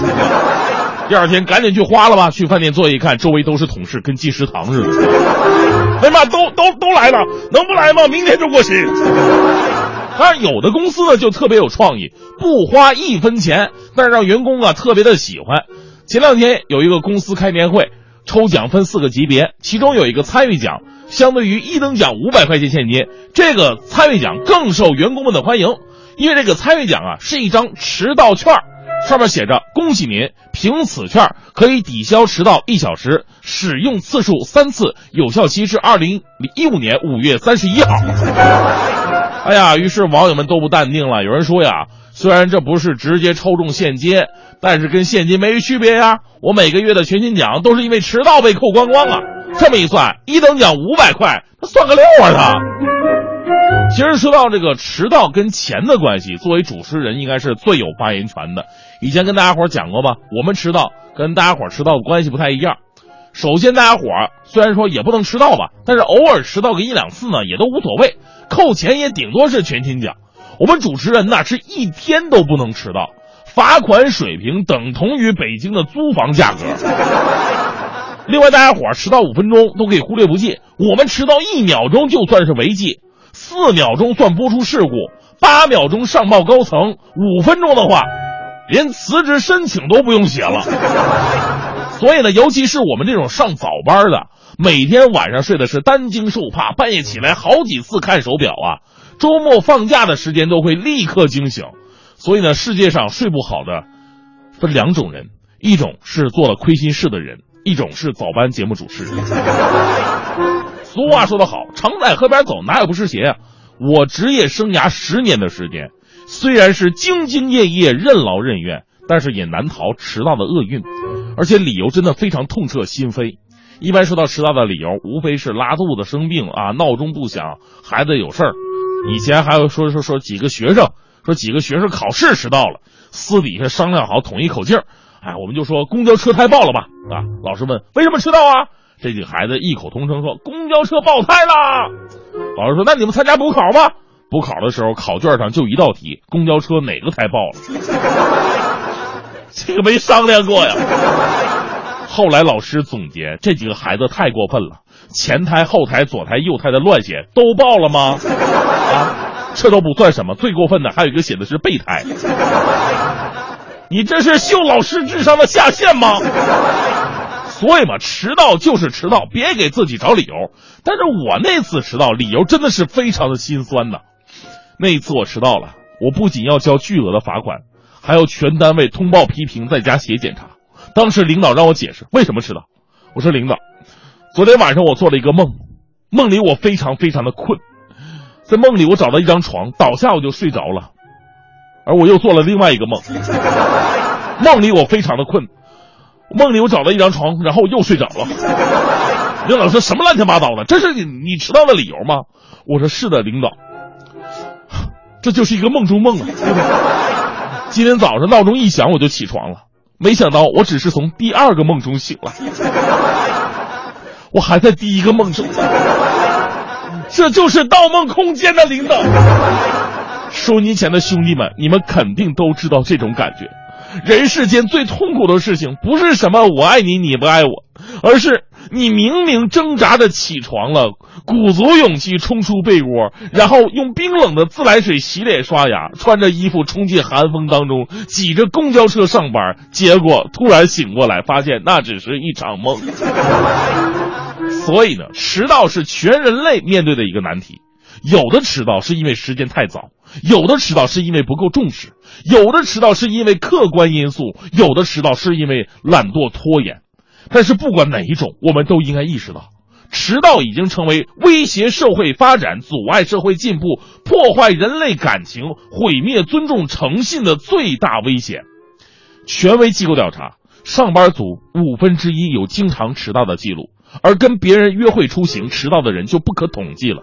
Speaker 3: 第二天赶紧去花了吧，去饭店坐一看，周围都是同事，跟进食堂似的。哎呀妈，都都都来了，能不来吗？明天就过期。但是，有的公司呢就特别有创意，不花一分钱，但是让员工啊特别的喜欢。前两天有一个公司开年会，抽奖分四个级别，其中有一个参与奖，相对于一等奖五百块钱现金，这个参与奖更受员工们的欢迎，因为这个参与奖啊是一张迟到券儿。上面写着：“恭喜您，凭此券可以抵消迟到一小时，使用次数三次，有效期至二零一五年五月三十一号。”哎呀，于是网友们都不淡定了。有人说呀，虽然这不是直接抽中现金，但是跟现金没区别呀。我每个月的全勤奖都是因为迟到被扣光光啊。这么一算，一等奖五百块，那算个六啊他。其实说到这个迟到跟钱的关系，作为主持人应该是最有发言权的。以前跟大家伙讲过吧，我们迟到跟大家伙迟到的关系不太一样。首先，大家伙虽然说也不能迟到吧，但是偶尔迟到个一两次呢，也都无所谓，扣钱也顶多是全勤奖。我们主持人呢是一天都不能迟到，罚款水平等同于北京的租房价格。另外，大家伙迟到五分钟都可以忽略不计，我们迟到一秒钟就算是违纪，四秒钟算播出事故，八秒钟上报高层，五分钟的话，连辞职申请都不用写了。所以呢，尤其是我们这种上早班的，每天晚上睡的是担惊受怕，半夜起来好几次看手表啊。周末放假的时间都会立刻惊醒。所以呢，世界上睡不好的分两种人，一种是做了亏心事的人，一种是早班节目主持人。俗话说得好，常在河边走，哪有不湿鞋啊？我职业生涯十年的时间，虽然是兢兢业业、任劳任怨，但是也难逃迟到的厄运，而且理由真的非常痛彻心扉。一般说到迟到的理由，无非是拉肚子、生病啊、闹钟不响、孩子有事儿。以前还有说说说几个学生，说几个学生考试迟到了，私底下商量好，统一口径儿。哎，我们就说公交车胎爆了吧？啊，老师问为什么迟到啊？这几个孩子异口同声说公交车爆胎啦。老师说那你们参加补考吧？补考的时候考卷上就一道题：公交车哪个胎爆了？这个没商量过呀。后来老师总结，这几个孩子太过分了，前胎、后胎、左胎、右胎的乱写都爆了吗？啊，这都不算什么，最过分的还有一个写的是备胎。你这是秀老师智商的下限吗？所以嘛，迟到就是迟到，别给自己找理由。但是我那次迟到，理由真的是非常的心酸呐。那一次我迟到了，我不仅要交巨额的罚款，还要全单位通报批评，在家写检查。当时领导让我解释为什么迟到，我说领导，昨天晚上我做了一个梦，梦里我非常非常的困，在梦里我找到一张床，倒下我就睡着了，而我又做了另外一个梦，梦里我非常的困。梦里我找到一张床，然后又睡着了。领导说什么乱七八糟的？这是你你迟到的理由吗？我说是的，领导，这就是一个梦中梦啊。今天早上闹钟一响我就起床了，没想到我只是从第二个梦中醒来，我还在第一个梦中。这就是《盗梦空间》的领导。收音前的兄弟们，你们肯定都知道这种感觉。人世间最痛苦的事情，不是什么我爱你你不爱我，而是你明明挣扎着起床了，鼓足勇气冲出被窝，然后用冰冷的自来水洗脸刷牙，穿着衣服冲进寒风当中，挤着公交车上班，结果突然醒过来，发现那只是一场梦。所以呢，迟到是全人类面对的一个难题。有的迟到是因为时间太早，有的迟到是因为不够重视，有的迟到是因为客观因素，有的迟到是因为懒惰拖延。但是不管哪一种，我们都应该意识到，迟到已经成为威胁社会发展、阻碍社会进步、破坏人类感情、毁灭尊重诚信的最大危险。权威机构调查，上班族五分之一有经常迟到的记录，而跟别人约会出行迟到的人就不可统计了。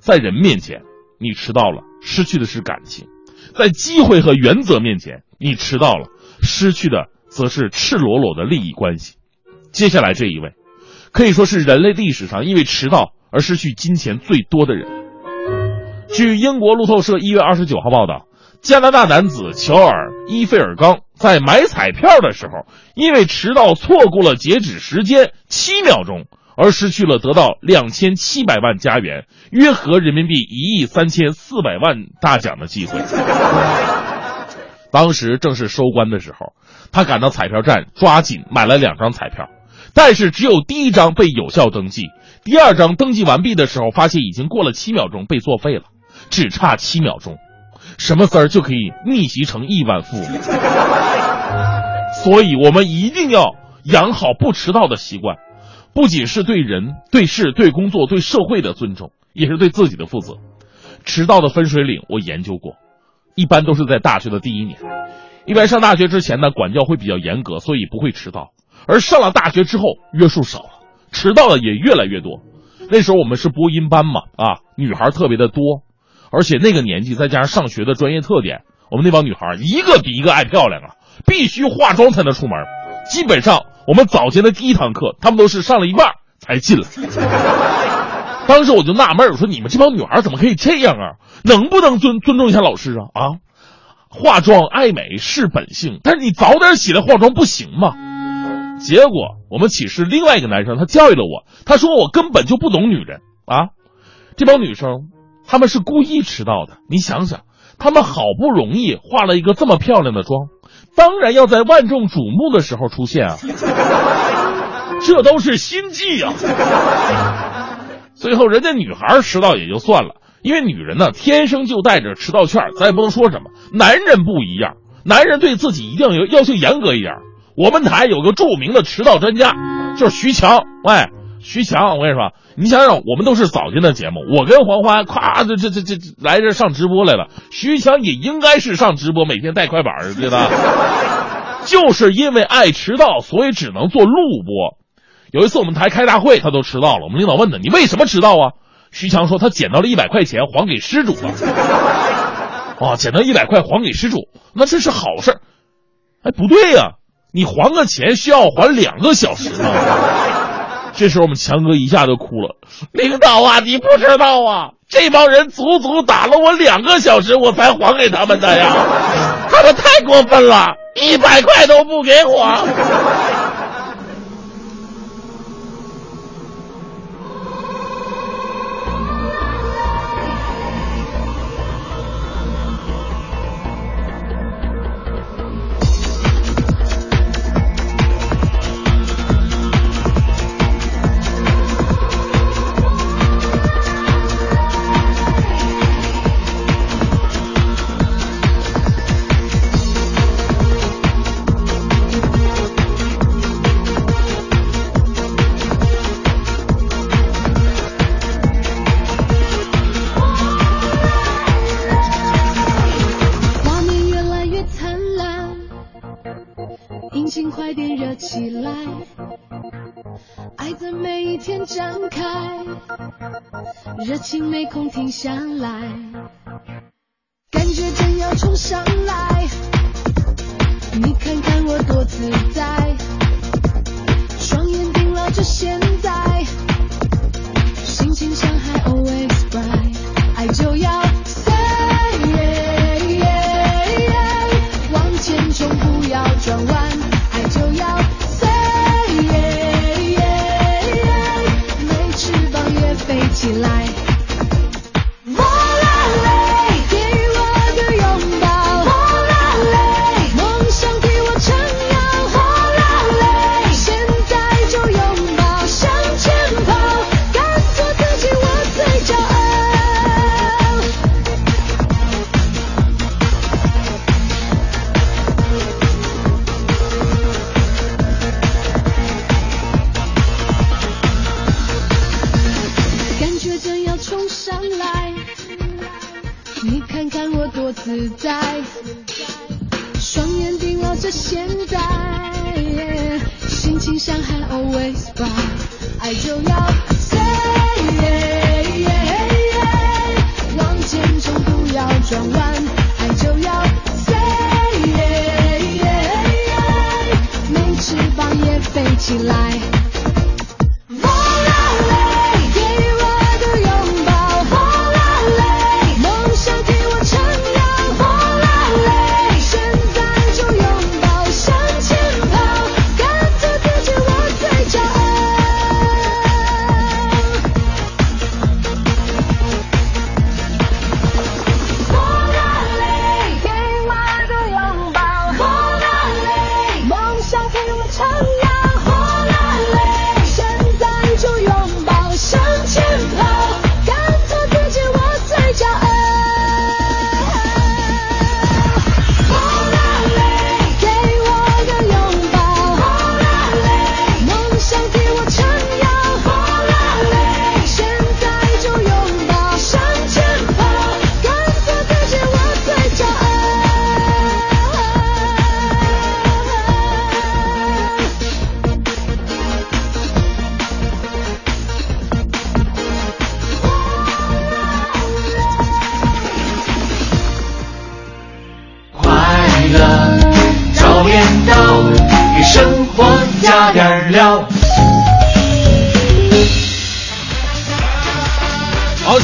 Speaker 3: 在人面前，你迟到了，失去的是感情；在机会和原则面前，你迟到了，失去的则是赤裸裸的利益关系。接下来这一位，可以说是人类历史上因为迟到而失去金钱最多的人。据英国路透社一月二十九号报道，加拿大男子乔尔伊菲尔刚在买彩票的时候，因为迟到错过了截止时间七秒钟。而失去了得到两千七百万加元，约合人民币一亿三千四百万大奖的机会。当时正是收官的时候，他赶到彩票站，抓紧买了两张彩票，但是只有第一张被有效登记，第二张登记完毕的时候，发现已经过了七秒钟，被作废了，只差七秒钟，什么丝儿就可以逆袭成亿万富翁。所以，我们一定要养好不迟到的习惯。不仅是对人、对事、对工作、对社会的尊重，也是对自己的负责。迟到的分水岭我研究过，一般都是在大学的第一年。一般上大学之前呢，管教会比较严格，所以不会迟到；而上了大学之后，约束少了，迟到的也越来越多。那时候我们是播音班嘛，啊，女孩特别的多，而且那个年纪再加上上学的专业特点，我们那帮女孩一个比一个爱漂亮啊，必须化妆才能出门，基本上。我们早前的第一堂课，他们都是上了一半才进来。当时我就纳闷我说：“你们这帮女孩怎么可以这样啊？能不能尊尊重一下老师啊？啊，化妆爱美是本性，但是你早点起来化妆不行吗？”结果我们寝室另外一个男生他教育了我，他说我根本就不懂女人啊。这帮女生他们是故意迟到的，你想想，他们好不容易化了一个这么漂亮的妆。当然要在万众瞩目的时候出现啊！这都是心计啊！最后人家女孩迟到也就算了，因为女人呢天生就带着迟到券，咱也不能说什么。男人不一样，男人对自己一定要要求严格一点。我们台有个著名的迟到专家，就是徐强。喂，徐强，我跟你说，你想想，我们都是早间的节目，我跟黄欢咵这这这这来这上直播来了，徐强也应该是上直播，每天带快板儿，对吧？就是因为爱迟到，所以只能做录播。有一次我们台开大会，他都迟到了。我们领导问他：“你为什么迟到啊？”徐强说：“他捡到了一百块钱，还给失主了。”哦，捡到一百块还给失主，那这是好事。哎，不对呀、你还个钱需要还两个小时呢。这时候我们强哥一下就哭了：“领导啊，你不知道啊，这帮人足足打了我两个小时，我才还给他们的呀！他们太过分了，一百块都不给我。”
Speaker 8: 热情没空停下来，感觉正要冲上来，你看看我多自在，双眼盯牢着现在，心情像海 always bright，爱就要 say。往前冲，不要转弯，起来。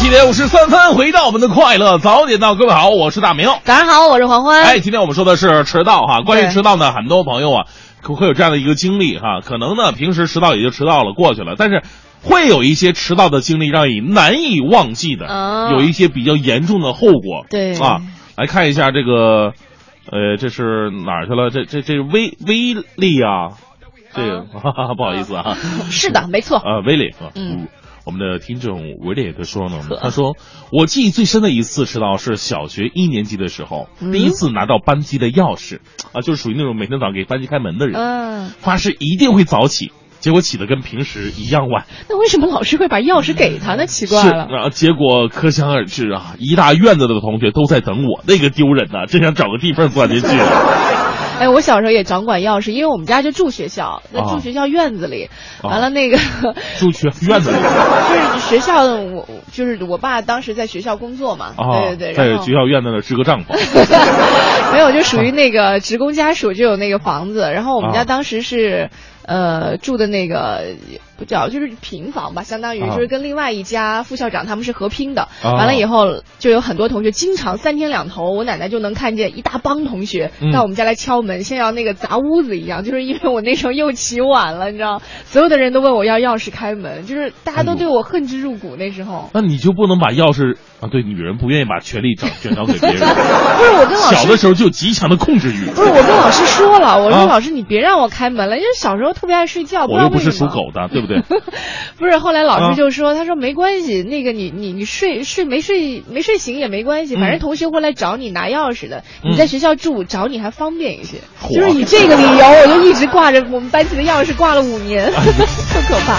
Speaker 3: 七点五十三分，回到我们的快乐早点到，各位好，我是大明。
Speaker 5: 早上好，我是黄欢。
Speaker 3: 哎，今天我们说的是迟到哈。关于迟到呢，很多朋友啊，可会有这样的一个经历哈。可能呢，平时迟到也就迟到了，过去了，但是会有一些迟到的经历让你难以忘记的，
Speaker 5: 哦
Speaker 3: 有一些比较严重的后果。
Speaker 5: 对
Speaker 3: 啊，来看一下这个，呃，这是哪儿去了？这这这威威力啊，这个、不好意思啊，
Speaker 5: 是的，没错。
Speaker 3: 啊，威力啊，
Speaker 5: 嗯，
Speaker 3: 我们的听众维列克说呢，他说我记忆最深的一次迟到是小学一年级的时候，
Speaker 5: 嗯
Speaker 3: 第一次拿到班级的钥匙啊，就是属于那种每天早上给班级开门的人，
Speaker 5: 嗯，
Speaker 3: 发誓一定会早起，结果起的跟平时一样晚。
Speaker 5: 那为什么老师会把钥匙给他呢？奇怪
Speaker 3: 是
Speaker 5: 了。
Speaker 3: 啊，结果可想而知啊，一大院子的同学都在等我，那个丢人呐、真想找个地缝钻进去。
Speaker 5: 哎，我小时候也掌管钥匙，因为我们家就住学校，在
Speaker 3: 啊
Speaker 5: 住学校院子里。
Speaker 3: 啊
Speaker 5: 完了，那个
Speaker 3: 住学院子里
Speaker 5: 就是学校，我就是我爸当时在学校工作嘛，
Speaker 3: 啊，
Speaker 5: 对对对，
Speaker 3: 在学校院子那支个帐篷。
Speaker 5: 没有，就属于那个职工家属就有那个房子，然后我们家
Speaker 3: 啊
Speaker 5: 当时是。呃，住的那个不叫就是平房吧，相当于
Speaker 3: 啊
Speaker 5: 就是跟另外一家副校长他们是合拼的。
Speaker 3: 啊
Speaker 5: 完了以后，就有很多同学经常三天两头，我奶奶就能看见一大帮同学
Speaker 3: 嗯
Speaker 5: 到我们家来敲门，像要那个砸屋子一样。就是因为我那时候又起晚了，你知道，所有的人都问我要钥匙开门，就是大家都对我恨之入骨。那时候
Speaker 3: 那你就不能把钥匙啊？对，女人不愿意把权力转转交给别人。
Speaker 5: 不是我跟老师
Speaker 3: 小的时候就有极强的控制欲。
Speaker 5: 不是我跟老师说了，我说
Speaker 3: 啊
Speaker 5: 老师你别让我开门了，因为小时候特别爱睡觉，
Speaker 3: 我又不是。属狗的，对不对？
Speaker 5: 不是，后来老
Speaker 3: 啊
Speaker 5: 师就说，他说没关系，那个你你你睡睡没睡没睡醒也没关系，反正
Speaker 3: 嗯
Speaker 5: 同学会来找你拿钥匙的，
Speaker 3: 嗯
Speaker 5: 你在学校住找你还方便一些。
Speaker 3: 嚯
Speaker 5: 就是以这个理由，我就一直挂着我们班级的钥匙挂了五年，特可怕。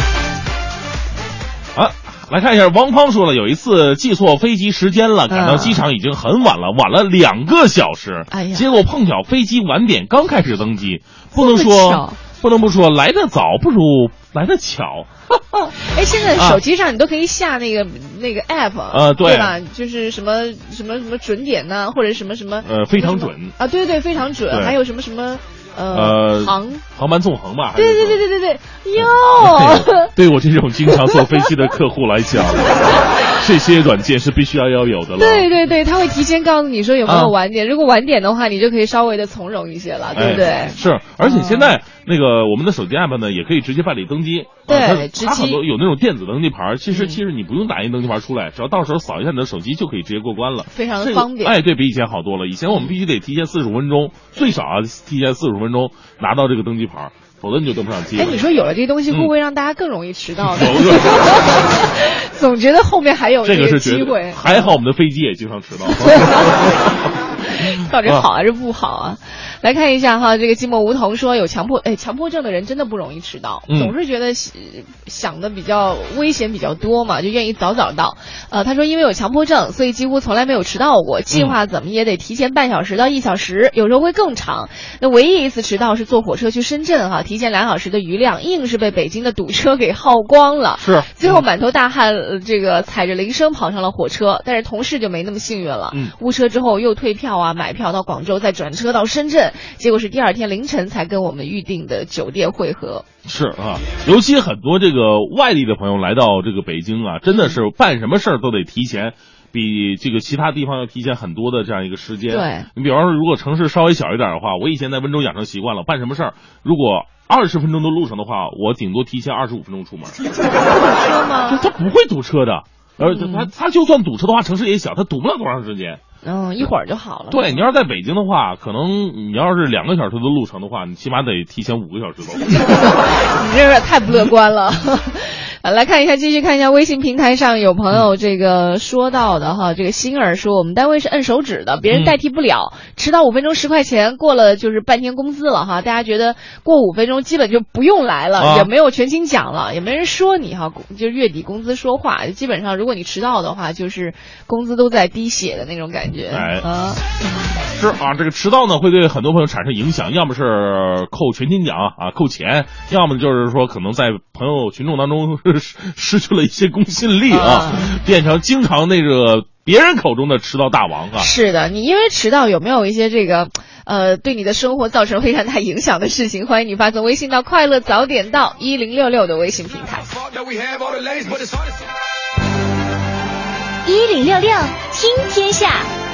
Speaker 3: 啊，来看一下，王芳说了，有一次记错飞机时间了，赶到机场已经很晚了，晚了两个小时。
Speaker 5: 哎呀
Speaker 3: 结果碰巧飞机晚点刚开始登机，不能说
Speaker 5: 巧
Speaker 3: 不能不说来得早不如来得巧。
Speaker 5: 哎，现在
Speaker 3: 啊
Speaker 5: 手机上你都可以下那个那个 app，
Speaker 3: 呃对
Speaker 5: 对吧？就是什么什么什么准点呐，或者什么什么
Speaker 3: 呃非常准
Speaker 5: 啊，对对，非常准，还有什么什么
Speaker 3: 呃
Speaker 5: 呃航，
Speaker 3: 航班纵横吧？还是
Speaker 5: 对对对对对对，哟。
Speaker 3: 对我这种经常坐飞机的客户来讲，这些软件是必须要要有的了。
Speaker 5: 对对对，他会提前告诉你说有没
Speaker 3: 啊
Speaker 5: 有晚点，如果晚点的话，你就可以稍微的从容一些了，对不对？
Speaker 3: 哎是，而且现在那个我们的手机 app 呢，也可以直接办理登机。
Speaker 5: 对
Speaker 3: 啊它很多有那种电子登机牌，其实
Speaker 5: 嗯
Speaker 3: 其实你不用打印登机牌出来，只要到时候扫一下你的手机就可以直接过关了，
Speaker 5: 非常的方便
Speaker 3: 哎，对比以前好多了。以前我们必须得提前四十五分钟，最少啊提前四十五分钟拿到这个登机牌儿，否则你就登不上机了。
Speaker 5: 哎，你说有了这东西，会不会让大家更容易迟到呢？总觉得后面还有
Speaker 3: 这个
Speaker 5: 个
Speaker 3: 是
Speaker 5: 机会，
Speaker 3: 还好我们的飞机也经常迟到。
Speaker 5: 到底好还是不好啊？来看一下哈，这个寂寞梧桐说有强迫，哎，强迫症的人真的不容易迟到，
Speaker 3: 嗯
Speaker 5: 总是觉得想想的比较危险比较多嘛，就愿意早早到。呃，他说因为有强迫症，所以几乎从来没有迟到过，计划怎么也得提前半小时到一小时，有时候会更长。那唯一一次迟到是坐火车去深圳哈，提前两小时的余量，硬是被北京的堵车给耗光了。
Speaker 3: 是
Speaker 5: 最后满头大汗，呃这个踩着铃声跑上了火车，但是同事就没那么幸运了。
Speaker 3: 嗯
Speaker 5: 误车之后又退票啊，买票到广州，再转车到深圳，结果是第二天凌晨才跟我们预定的酒店会合。
Speaker 3: 是啊，尤其很多这个外地的朋友来到这个北京啊，真的是办什么事儿都得提前。比这个其他地方要提前很多的这样一个时间。
Speaker 5: 对
Speaker 3: 你比方说，如果城市稍微小一点的话，我以前在温州养成习惯了，办什么事儿，如果二十分钟的路程的话，我顶多提前二十五分钟出门。
Speaker 5: 堵车吗？
Speaker 3: 他不会堵车的，而且他他就算堵车的话，城市也小，他堵不了多长时间。
Speaker 5: 嗯，一会儿就好了。
Speaker 3: 对你要是在北京的话，可能你要是两个小时的路程的话，你起码得提前五个小时走。
Speaker 5: 你这有点太不乐观了。啊，来看一下，继续看一下微信平台上有朋友这个说到的哈，这个星儿说我们单位是摁手指的，别人代替不了，迟到五分钟十块钱，过了就是半天工资了哈。大家觉得过五分钟基本就不用来了，
Speaker 3: 啊
Speaker 5: 也没有全勤奖了，也没人说你哈，就是月底工资说话，基本上如果你迟到的话，就是工资都在滴血的那种感觉。
Speaker 3: 哎
Speaker 5: 啊，
Speaker 3: 是啊，这个迟到呢会对很多朋友产生影响，要么是扣全勤奖啊，扣钱，要么就是说可能在朋友群众当中失失去了一些公信力啊，
Speaker 5: 啊
Speaker 3: 变成经常那个别人口中的迟到大王啊。
Speaker 5: 是的，你因为迟到有没有一些这个呃对你的生活造成非常大影响的事情？欢迎你发送微信到“快乐早点到”一零六六的微信平台。
Speaker 7: 一零六六听天下。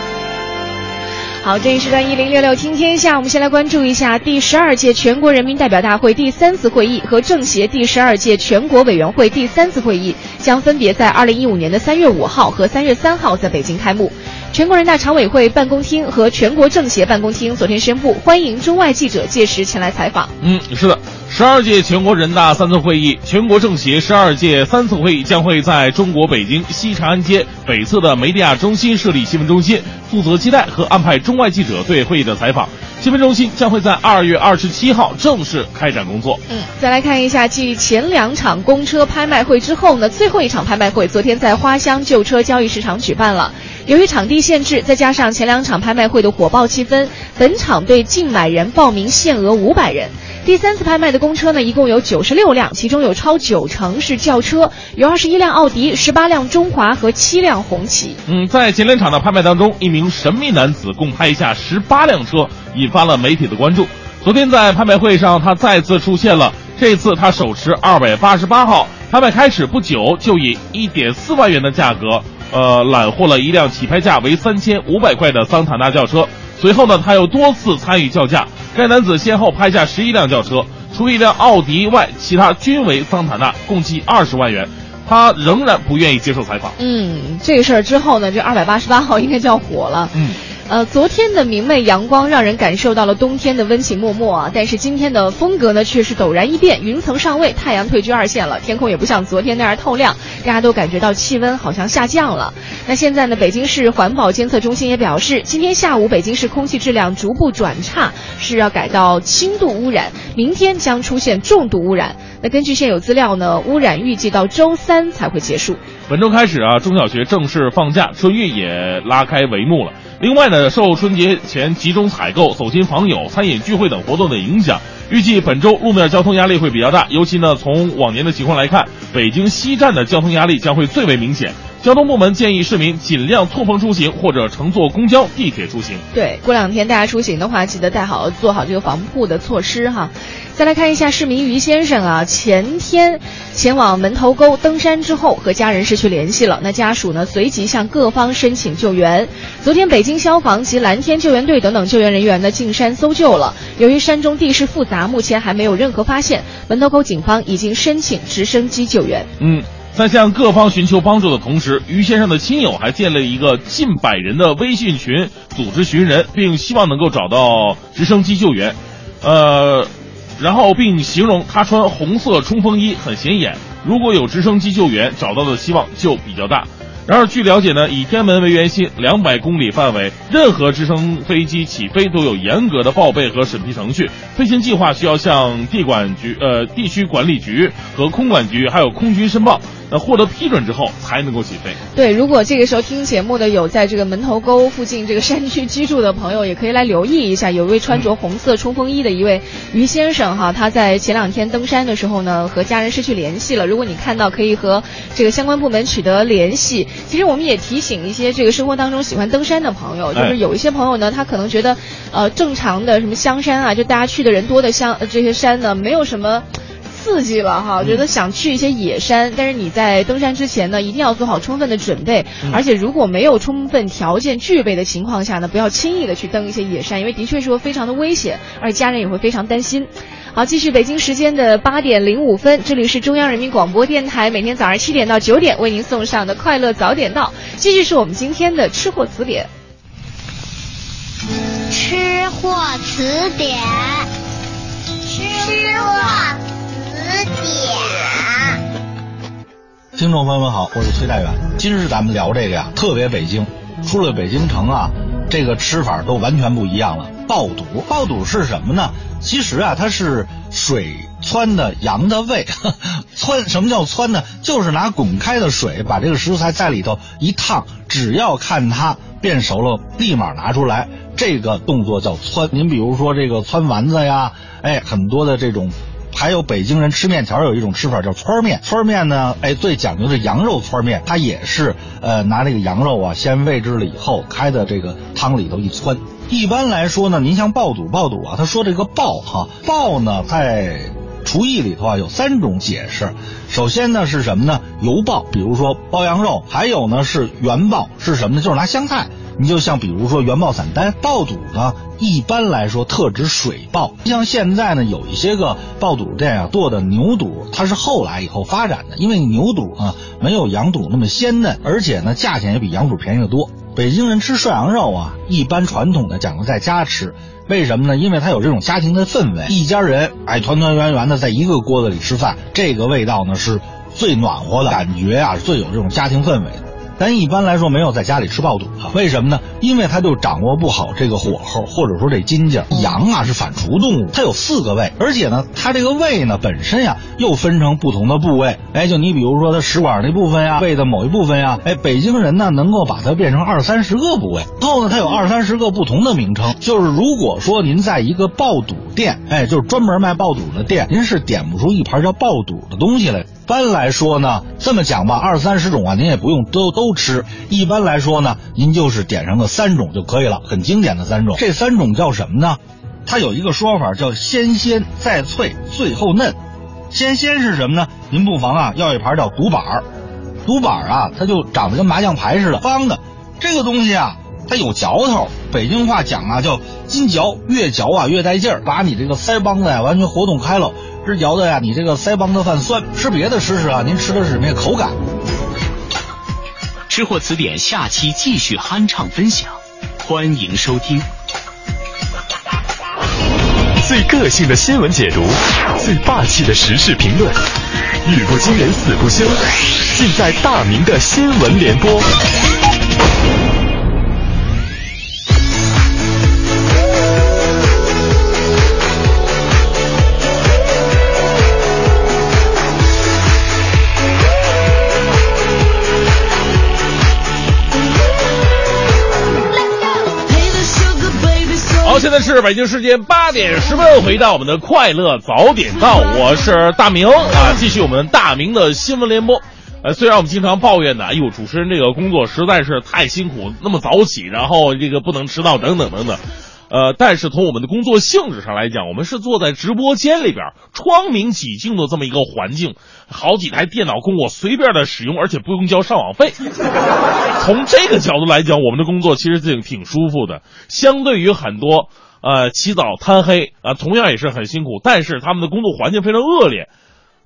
Speaker 5: 好，这一时段一零六六听天下，我们先来关注一下第十二届全国人民代表大会第三次会议和政协第十二届全国委员会第三次会议将分别在二零一五年的三月五号和三月三号在北京开幕。全国人大常委会办公厅和全国政协办公厅昨天宣布，欢迎中外记者届时前来采访。
Speaker 3: 嗯，是的，十二届全国人大三次会议、全国政协十二届三次会议将会在中国北京西长安街北侧的梅地亚中心设立新闻中心，负责接待和安排中外记者对会议的采访。新闻中心将会在二月二十七号正式开展工作。
Speaker 5: 嗯，再来看一下，继前两场公车拍卖会之后呢，最后一场拍卖会昨天在花乡旧车交易市场举办了。由于场地限制，再加上前两场拍卖会的火爆气氛，本场对竞买人报名限额五百人。第三次拍卖的公车呢，一共有九十六辆，其中有超九成是轿车，有二十一辆奥迪、十八辆中华和七辆红旗。
Speaker 3: 嗯，在前两场的拍卖当中，一名神秘男子共拍下十八辆车，引发了媒体的关注。昨天在拍卖会上，他再次出现了，这次他手持二百八十八号，拍卖开始不久就以一点四万元的价格，呃，揽获了一辆起拍价为三千五百块的桑塔纳轿车。随后呢，他又多次参与叫价。该男子先后拍下十一辆轿车，除一辆奥迪外，其他均为桑塔纳，共计二十万元。他仍然不愿意接受采访。
Speaker 5: 嗯，这个事儿之后呢，这二百八十八号应该叫火了。
Speaker 3: 嗯。
Speaker 5: 呃，昨天的明媚阳光让人感受到了冬天的温情脉脉啊，但是今天的风格呢却是陡然一变，云层上位，太阳退居二线了，天空也不像昨天那样透亮，大家都感觉到气温好像下降了。那现在呢，北京市环保监测中心也表示，今天下午北京市空气质量逐步转差，是要改到轻度污染，明天将出现重度污染。那根据现有资料呢，污染预计到周三才会结束。
Speaker 3: 本周开始啊，中小学正式放假，春运也拉开帷幕了。另外呢，受春节前集中采购、走亲访友、餐饮聚会等活动的影响，预计本周路面交通压力会比较大。尤其呢，从往年的情况来看，北京西站的交通压力将会最为明显。交通部门建议市民尽量错峰出行或者乘坐公交、地铁出行。
Speaker 5: 对，过两天大家出行的话，记得带好、做好这个防护的措施哈。再来看一下市民于先生啊，前天前往门头沟登山之后，和家人失去联系了。那家属呢，随即向各方申请救援。昨天，北京消防及蓝天救援队等等救援人员呢进山搜救了。由于山中地势复杂，目前还没有任何发现。门头沟警方已经申请直升机救援。
Speaker 3: 嗯。在向各方寻求帮助的同时，于先生的亲友还建立一个近百人的微信群，组织寻人，并希望能够找到直升机救援。呃，然后并形容他穿红色冲锋衣很显眼，如果有直升机救援，找到的希望就比较大。然而，据了解呢，以天安门为圆心，两百公里范围，任何直升飞机起飞都有严格的报备和审批程序，飞行计划需要向地管局、呃地区管理局和空管局还有空军申报。那获得批准之后才能够起飞。
Speaker 5: 对，如果这个时候听节目的有在这个门头沟附近这个山区居住的朋友，也可以来留意一下，有一位穿着红色冲锋衣的一位于先生哈，他在前两天登山的时候呢，和家人失去联系了。如果你看到，可以和这个相关部门取得联系。其实我们也提醒一些这个生活当中喜欢登山的朋友，就是有一些朋友呢，他可能觉得，呃，正常的什么香山啊，就大家去的人多的香这些山呢，没有什么。刺激了哈，我觉得想去一些野山，但是你在登山之前呢，一定要做好充分的准备，而且如果没有充分条件具备的情况下呢，不要轻易的去登一些野山，因为的确是会非常的危险，而且家人也会非常担心。好，继续北京时间的八点零五分，这里是中央人民广播电台，每天早上七点到九点为您送上的快乐早点到，继续是我们今天的吃货词典。
Speaker 2: 吃货词典，吃货。词典，
Speaker 9: 听众朋友们好，我是崔大远。今日咱们聊这个呀，特别北京，出了北京城啊，这个吃法都完全不一样了。爆肚，爆肚是什么呢？其实啊，它是水汆的羊的胃。汆什么叫汆呢？就是拿滚开的水把这个食材在里头一烫，只要看它变熟了，立马拿出来。这个动作叫汆。您比如说这个汆丸子呀，哎，很多的这种。还有北京人吃面条有一种吃法叫汆面，汆面呢，哎，最讲究的羊肉汆面，它也是呃拿这个羊肉啊先煨制了以后开的这个汤里头一汆。一般来说呢，您像爆肚，爆肚啊，他说这个爆哈爆呢，在厨艺里头啊有三种解释。首先呢是什么呢？油爆，比如说爆羊肉；还有呢是原爆，是什么呢？就是拿香菜。你就像比如说原爆散丹爆肚呢，一般来说特指水爆。像现在呢，有一些个爆肚店啊做的牛肚，它是后来以后发展的，因为牛肚啊没有羊肚那么鲜嫩，而且呢价钱也比羊肚便宜的多。北京人吃涮羊肉啊，一般传统的讲究在家吃，为什么呢？因为它有这种家庭的氛围，一家人哎团团圆圆的在一个锅子里吃饭，这个味道呢是最暖和的感觉啊，最有这种家庭氛围的。但一般来说没有在家里吃爆肚的，为什么呢？因为它就掌握不好这个火候，或者说这筋劲。羊啊是反刍动物，它有四个胃，而且呢，它这个胃呢本身呀又分成不同的部位。哎，就你比如说它食管那部分呀，胃的某一部分呀，哎，北京人呢能够把它变成二三十个部位。然后呢，它有二三十个不同的名称。就是如果说您在一个爆肚店，哎，就是专门卖爆肚的店，您是点不出一盘叫爆肚的东西来。一般来说呢，这么讲吧，二三十种啊，您也不用都都吃。一般来说呢，您就是点上个三种就可以了，很经典的三种。这三种叫什么呢？它有一个说法叫先鲜再脆最后嫩。先鲜是什么呢？您不妨啊要一盘叫独板儿。独板儿啊，它就长得跟麻将牌似的，方的。这个东西啊，它有嚼头。北京话讲啊叫筋嚼，越嚼啊越带劲儿，把你这个腮帮子呀完全活动开了。直嚼的呀，你这个腮帮子泛酸。吃别的试试啊，您吃的是什么呀？口感。
Speaker 4: 吃货词典下期继续酣畅分享，欢迎收听。最个性的新闻解读，最霸气的时事评论，语不惊人死不休，尽在大明的新闻联播。
Speaker 3: 现在是北京时间八点十分，回到我们的快乐早点到，我是大明啊，继续我们大明的新闻联播。呃，虽然我们经常抱怨呢，哎呦，主持人这个工作实在是太辛苦，那么早起，然后这个不能迟到，等等等等。呃，但是从我们的工作性质上来讲，我们是坐在直播间里边，窗明几净的这么一个环境，好几台电脑供我随便的使用，而且不用交上网费。从这个角度来讲，我们的工作其实挺挺舒服的，相对于很多呃起早贪黑啊、同样也是很辛苦，但是他们的工作环境非常恶劣。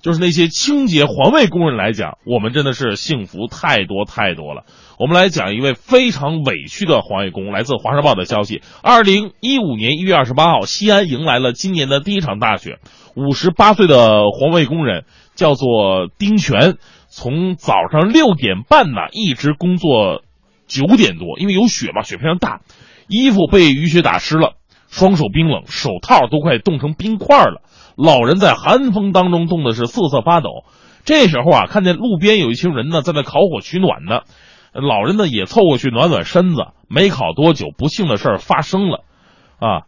Speaker 3: 就是那些清洁环卫工人来讲，我们真的是幸福太多太多了。我们来讲一位非常委屈的环卫工，来自《华商报》的消息：二零一五年一月二十八号，西安迎来了今年的第一场大雪。五十八岁的环卫工人叫做丁全，从早上六点半呢一直工作九点多，因为有雪嘛，雪非常大，衣服被雨雪打湿了，双手冰冷，手套都快冻成冰块了。老人在寒风当中冻的是瑟瑟发抖。这时候啊，看见路边有一群人呢在那烤火取暖呢，老人呢也凑过去暖暖身子。没烤多久，不幸的事儿发生了，啊，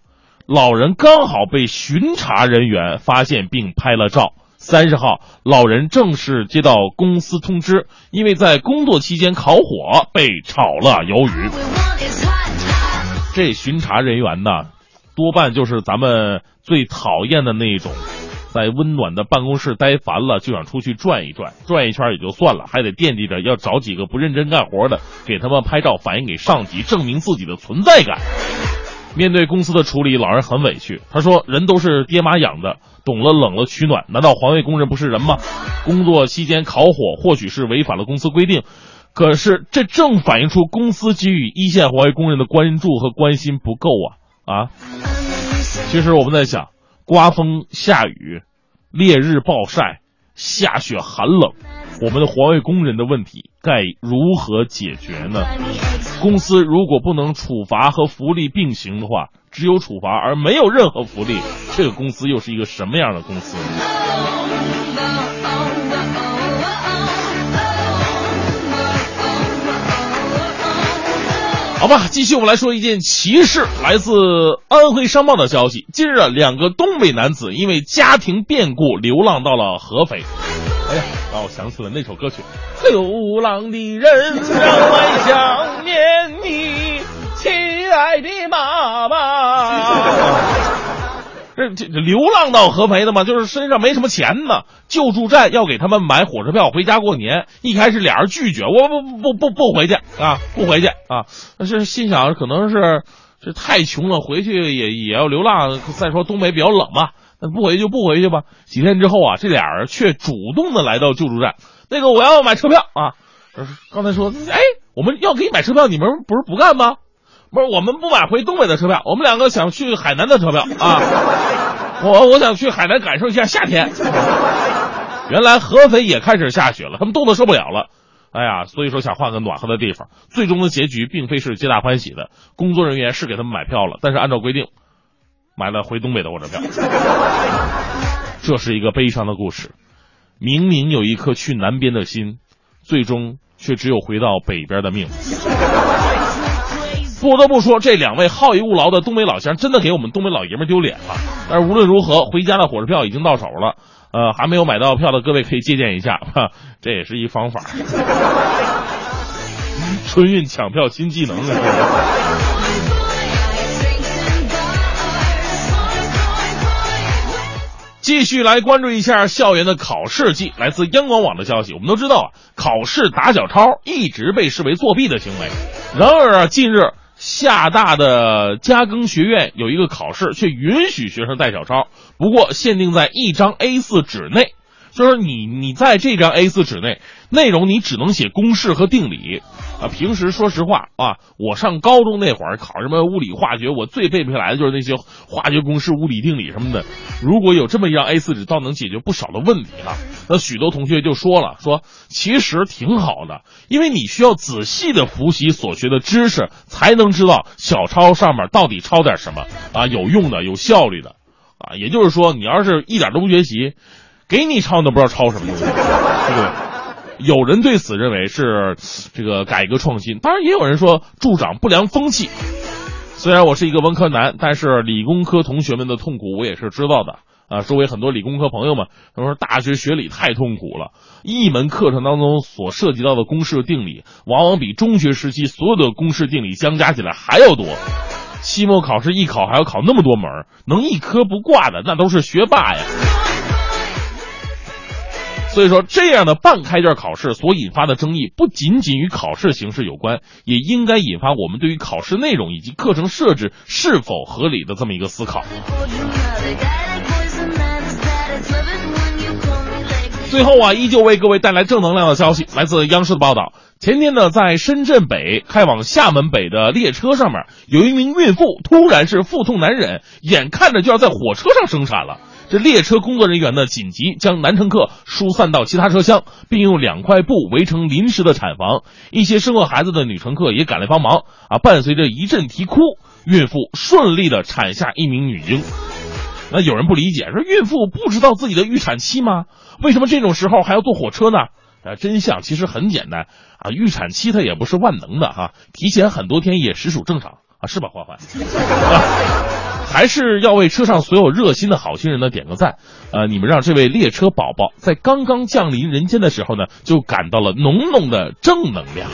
Speaker 3: 老人刚好被巡查人员发现并拍了照。三十号，老人正式接到公司通知，因为在工作期间烤火被炒了鱿鱼。这巡查人员呢，多半就是咱们最讨厌的那种，在温暖的办公室待烦了，就想出去转一转，转一圈也就算了，还得惦记着要找几个不认真干活的，给他们拍照反映给上级，证明自己的存在感。面对公司的处理，老人很委屈。他说：“人都是爹妈养的，懂了冷了取暖，难道环卫工人不是人吗？工作期间烤火或许是违反了公司规定，可是这正反映出公司给予一线环卫工人的关注和关心不够啊啊！其实我们在想，刮风下雨、烈日暴晒、下雪寒冷，我们的环卫工人的问题该如何解决呢？公司如果不能处罚和福利并行的话，只有处罚而没有任何福利，这个公司又是一个什么样的公司好吧，继续我们来说一件奇事，来自安徽商报的消息。近日啊，两个东北男子因为家庭变故流浪到了合肥。哎呀，让我想起了那首歌曲《流浪的人让我想念你，亲爱的妈妈》。这这流浪到合肥的嘛，就是身上没什么钱呢，救助站要给他们买火车票回家过年。一开始俩人拒绝，我不不不不回去啊，不回去啊。但是心想可能是这太穷了，回去也也要流浪。再说东北比较冷嘛，那不回去就不回去吧。几天之后啊，这俩人却主动的来到救助站，那个我要买车票啊。刚才说，哎，我们要给你买车票，你们不是不干吗？不是，我们不买回东北的车票，我们两个想去海南的车票啊。我我想去海南感受一下夏天。原来合肥也开始下雪了，他们冻得受不了了。哎呀，所以说想换个暖和的地方。最终的结局并非是皆大欢喜的，工作人员是给他们买票了，但是按照规定，买了回东北的火车票。这是一个悲伤的故事。明明有一颗去南边的心，最终却只有回到北边的命。不得不说，这两位好逸恶劳的东北老乡真的给我们东北老爷们丢脸了。但是无论如何，回家的火车票已经到手了。呃，还没有买到票的各位可以借鉴一下，哈，这也是一方法。春运抢票新技能。继续来关注一下校园的考试季。来自央广网的消息，我们都知道啊，考试打小抄一直被视为作弊的行为。然而啊，近日。厦大的嘉庚学院有一个考试，却允许学生带小抄，不过限定在一张 A4 纸内，就是你你在这张 A4 纸内，内容你只能写公式和定理。啊，平时说实话啊，我上高中那会儿考什么物理化学，我最背不下来的就是那些化学公式、物理定理什么的。如果有这么一张 A4 纸，倒能解决不少的问题啊。那许多同学就说了，说其实挺好的，因为你需要仔细的复习所学的知识，才能知道小抄上面到底抄点什么啊，有用的、有效率的啊。也就是说，你要是一点都不学习，给你抄都不知道抄什么东西，对不对？有人对此认为是这个改革创新，当然也有人说助长不良风气。虽然我是一个文科男，但是理工科同学们的痛苦我也是知道的啊。周围很多理工科朋友们他说，大学学理太痛苦了，一门课程当中所涉及到的公式定理，往往比中学时期所有的公式定理相加起来还要多。期末考试一考还要考那么多门，能一科不挂的那都是学霸呀。所以说，这样的半开卷考试所引发的争议，不仅仅与考试形式有关，也应该引发我们对于考试内容以及课程设置是否合理的这么一个思考。最后啊，依旧为各位带来正能量的消息，来自央视的报道。前天呢，在深圳北开往厦门北的列车上面，有一名孕妇突然是腹痛难忍，眼看着就要在火车上生产了。这列车工作人员呢，紧急将男乘客疏散到其他车厢，并用两块布围成临时的产房。一些生过孩子的女乘客也赶来帮忙啊！伴随着一阵啼哭，孕妇顺利的产下一名女婴。那有人不理解，说孕妇不知道自己的预产期吗？为什么这种时候还要坐火车呢？啊，真相其实很简单啊，预产期它也不是万能的哈，提前很多天也实属正常啊，是吧，欢欢？还是要为车上所有热心的好心人呢点个赞，呃，你们让这位列车宝宝在刚刚降临人间的时候呢，就感到了浓浓的正能量。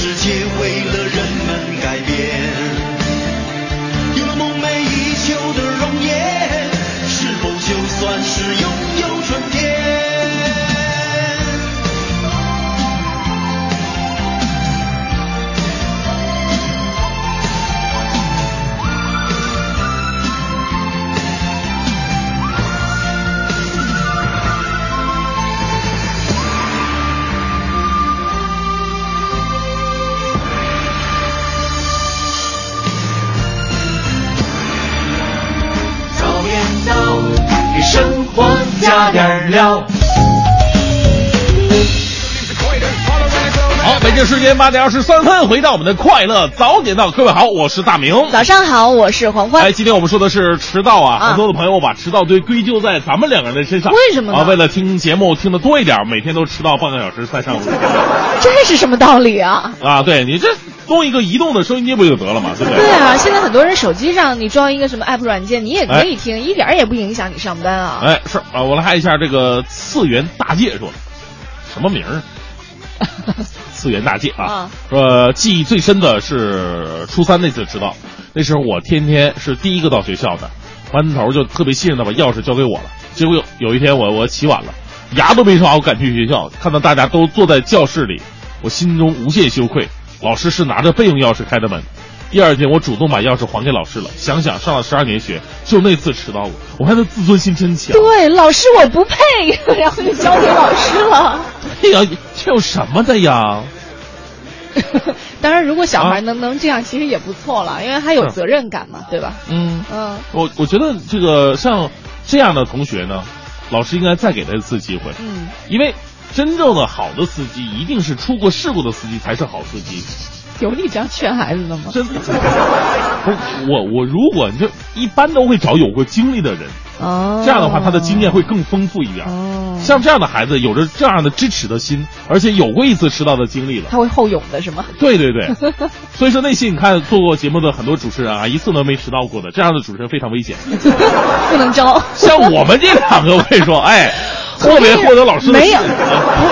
Speaker 6: 世界
Speaker 3: 时间八点二十三分，回到我们的快乐早点到，各位好，我是大明。
Speaker 5: 早上好，我是黄欢。
Speaker 3: 哎，今天我们说的是迟到啊，
Speaker 5: 啊
Speaker 3: 很多的朋友把迟到堆归咎在咱们两个人的身上。
Speaker 5: 为什么呢
Speaker 3: 啊，为了听节目听得多一点，每天都迟到半个小时才上路。
Speaker 5: 这是什么道理啊？
Speaker 3: 啊，对你这弄一个移动的收音机不就得了嘛，对不对？
Speaker 5: 对啊，现在很多人手机上你装一个什么 app 软件，你也可以听，一点也不影响你上班啊。
Speaker 3: 哎，是啊，我来看一下这个次元大介说的，什么名儿？次元大界啊
Speaker 5: 啊，
Speaker 3: 呃，记忆最深的是初三那次迟到，那时候我天天是第一个到学校的，班头就特别信任的把钥匙交给我了。结果有有一天我我起晚了，牙都没刷，我赶去学校，看到大家都坐在教室里，我心中无限羞愧。老师是拿着备用钥匙开的门。第二天我主动把钥匙还给老师了，想想上了十二年学，就那次迟到我，我还能自尊心真强。
Speaker 5: 对，老师我不配，然后就交给老师了。
Speaker 3: 哎呀，这有什么的呀？
Speaker 5: 当然，如果小孩
Speaker 3: 啊
Speaker 5: 能、能这样，其实也不错了，因为他有责任感嘛，对吧？
Speaker 3: 嗯，
Speaker 5: 嗯
Speaker 3: 我我觉得这个像这样的同学呢，老师应该再给他一次机会，
Speaker 5: 嗯，
Speaker 3: 因为真正的好的司机一定是出过事故的司机才是好司机。
Speaker 5: 有你这样劝孩子的吗？
Speaker 3: 真的，不是我我如果你就一般都会找有过经历的人，
Speaker 5: 哦，
Speaker 3: 这样的话他的经验会更丰富一点。
Speaker 5: 哦，
Speaker 3: 像这样的孩子有着这样的支持的心，而且有过一次迟到的经历了。
Speaker 5: 他会后勇的是吗？
Speaker 3: 对对对，所以说那些你看做过节目的很多主持人啊，一次都没迟到过的，这样的主持人非常危险。
Speaker 5: 不能招。
Speaker 3: 像我们这两个，我跟你说，哎，特别获得老师的
Speaker 5: 没有，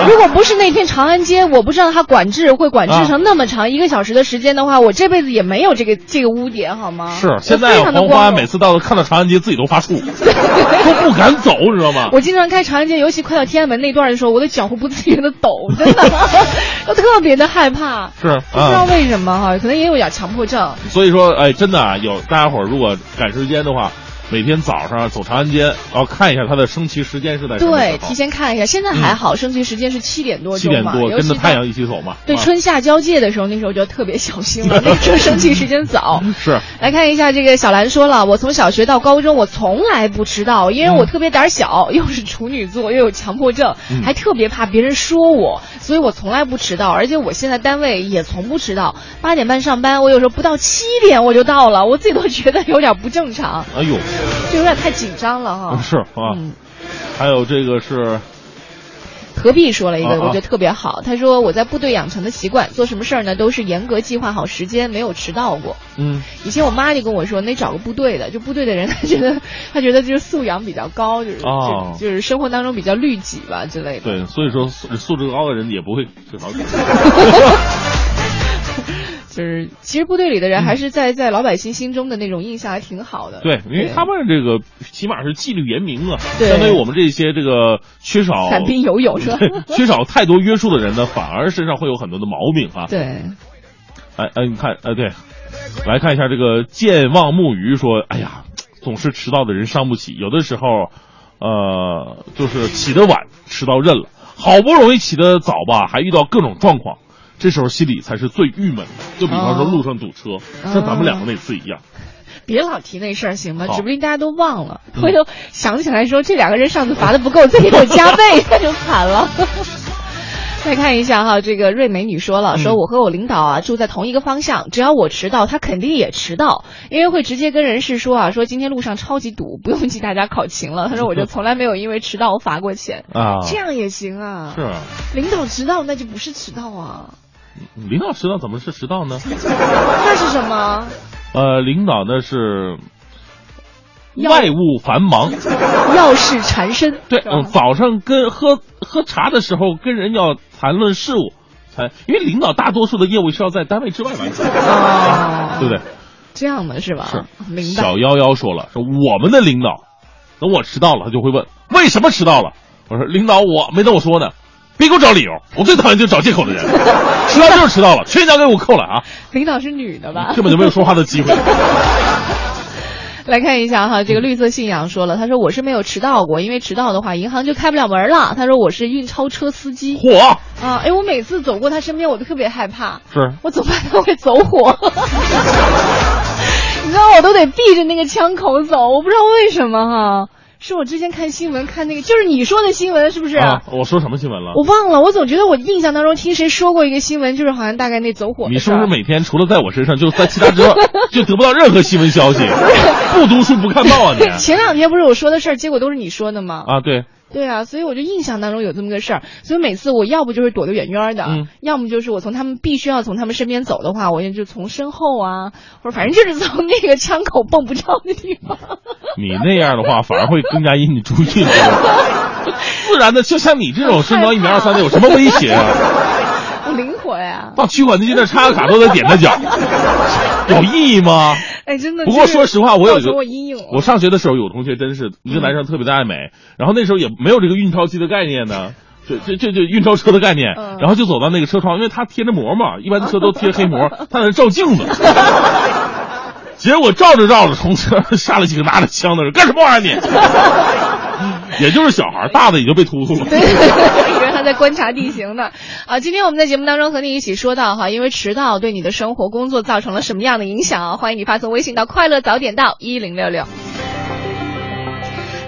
Speaker 5: 如果不是那天长安街，我不知道他管制会管制成那么长、一个小时的时间的话，我这辈子也没有这个这个污点，好吗？
Speaker 3: 是，现在黄
Speaker 5: 光荣
Speaker 3: 欢每次到看到长安街自己都发怵，都不敢走，你知道吗？
Speaker 5: 我经常开长安街，尤其快到天安门那段的时候，我的脚会不自觉的抖，真的，我特别的害怕，
Speaker 3: 是
Speaker 5: 不知道
Speaker 3: 啊，
Speaker 5: 为什么哈，可能也有点强迫症。
Speaker 3: 所以说，哎，真的啊，有大家伙儿如果赶时间的话，每天早上走长安街，然后看一下它的升旗时间是在
Speaker 5: 对，提前看一下，现在还好，升旗时间是七点多
Speaker 3: 七点
Speaker 5: 钟嘛，
Speaker 3: 多，跟着太阳一起走嘛。
Speaker 5: 对
Speaker 3: 啊。
Speaker 5: 春夏交界的时候，那时候就特别小心了，那时候升旗时间早。
Speaker 3: 是。
Speaker 5: 来看一下这个小兰说了，我从小学到高中，我从来不迟到，因为我特别胆小，又是处女座，又有强迫症，
Speaker 3: 嗯。
Speaker 5: 还特别怕别人说我，所以我从来不迟到，而且我现在单位也从不迟到，八点半上班，我有时候不到七点我就到了，我自己都觉得有点不正常，
Speaker 3: 哎呦，
Speaker 5: 就有点太紧张了哈。
Speaker 3: 是啊
Speaker 5: 嗯，
Speaker 3: 还有这个是
Speaker 5: 何必说了一个，我觉得特别好。他说我在部队养成的习惯，做什么事儿呢都是严格计划好时间，没有迟到过。
Speaker 3: 嗯，
Speaker 5: 以前我妈就跟我说，你得找个部队的，就部队的人，他觉得他觉得就是素养比较高，就是、
Speaker 3: 哦
Speaker 5: 就就是生活当中比较律己吧之类的。
Speaker 3: 对，所以说素素质高的人也不会迟到。
Speaker 5: 就是其实部队里的人还是在在老百姓心中的那种印象还挺好的。
Speaker 3: 对，因为他们这个起码是纪律严明啊，
Speaker 5: 对
Speaker 3: 相当于我们这些这个缺少
Speaker 5: 散兵游勇是吧？
Speaker 3: 缺少太多约束的人呢，反而身上会有很多的毛病啊。
Speaker 5: 对，
Speaker 3: 哎哎，你看，哎对，来看一下这个健忘木鱼说，哎呀，总是迟到的人伤不起，有的时候，呃，就是起得晚，迟到认了，好不容易起得早吧，还遇到各种状况。这时候心里才是最郁闷的，就比方说
Speaker 5: 哦
Speaker 3: 路上堵车，像咱们两个那次一样。
Speaker 5: 别老提那事儿行吗？指不定大家都忘了，
Speaker 3: 嗯
Speaker 5: 回头想起来说这两个人上次罚的不够，再给我加倍，那就惨了。再看一下哈，这个瑞美女说了，
Speaker 3: 嗯
Speaker 5: 说我和我领导啊住在同一个方向，只要我迟到，他肯定也迟到，因为会直接跟人事说啊，说今天路上超级堵，不用记大家考勤了。他说我就从来没有因为迟到我罚过钱，
Speaker 3: 啊，
Speaker 5: 这样也行啊。
Speaker 3: 是啊，
Speaker 5: 领导迟到那就不是迟到啊，
Speaker 3: 领导迟到怎么是迟到呢？
Speaker 5: 那是什么？
Speaker 3: 呃，领导呢是外务繁忙，
Speaker 5: 要事缠身。
Speaker 3: 对，嗯，早上跟喝喝茶的时候跟人要谈论事务，才，因为领导大多数的业务是要在单位之外完成，
Speaker 5: 哦，
Speaker 3: 对不对？
Speaker 5: 这样的是吧？
Speaker 3: 是，
Speaker 5: 明白。
Speaker 3: 小幺幺说了，说我们的领导，等我迟到了，他就会问为什么迟到了。我说领导，我没等我说呢，别给我找理由，我最讨厌就是找借口的人，迟到就是迟到了，全奖给我扣了啊，
Speaker 5: 领导是女的吧？
Speaker 3: 根本就没有说话的机会。
Speaker 5: 来看一下哈，这个绿色信仰说了，他说我是没有迟到过，因为迟到的话银行就开不了门了。他说我是运钞车司机。
Speaker 3: 火！
Speaker 5: 啊，哎，我每次走过他身边，我都特别害怕。
Speaker 3: 是
Speaker 5: 我总怕他会走火。你知道我都得避着那个枪口走，我不知道为什么哈。是我之前看新闻看那个，就是你说的新闻是不是？
Speaker 3: 啊，我说什么新闻了？
Speaker 5: 我忘了，我总觉得我印象当中听谁说过一个新闻，就是好像大概那走火。
Speaker 3: 你是不是每天除了在我身上，就在其他之外 就得不到任何新闻消息？不读书不看报啊你？
Speaker 5: 前两天不是我说的事儿，结果都是你说的吗？
Speaker 3: 啊，对。
Speaker 5: 对啊，所以我就印象当中有这么个事儿，所以每次我要不就是躲得远远的，
Speaker 3: 嗯
Speaker 5: 要么就是我从他们必须要从他们身边走的话，我也就从身后啊，或者反正就是从那个枪口蹦不着的地方。
Speaker 3: 你那样的话，反而会更加引你注意。自然的，就像你这种身高一米二三的，有什么威胁啊？
Speaker 5: 我 灵活呀。
Speaker 3: 放取款机那插个卡都得点他脚，有意义吗？
Speaker 5: 哎，真的。
Speaker 3: 不过说实话，我有一个
Speaker 5: 我阴影。
Speaker 3: 我上学的时候有同学真是一个男生特别的爱美，然后那时候也没有这个运钞机的概念呢。这这这这运钞车的概念，
Speaker 5: 嗯
Speaker 3: 然后就走到那个车窗，因为他贴着膜嘛，一般的车都贴黑膜，他在那照镜子。结果照着照着，从车上下来几个拿着枪的人，干什么玩意儿你？也就是小孩，大的已经被突突了。
Speaker 5: 在观察地形呢。啊，今天我们在节目当中和你一起说到哈，因为迟到对你的生活工作造成了什么样的影响啊？欢迎你发送微信到快乐早点到一零六六。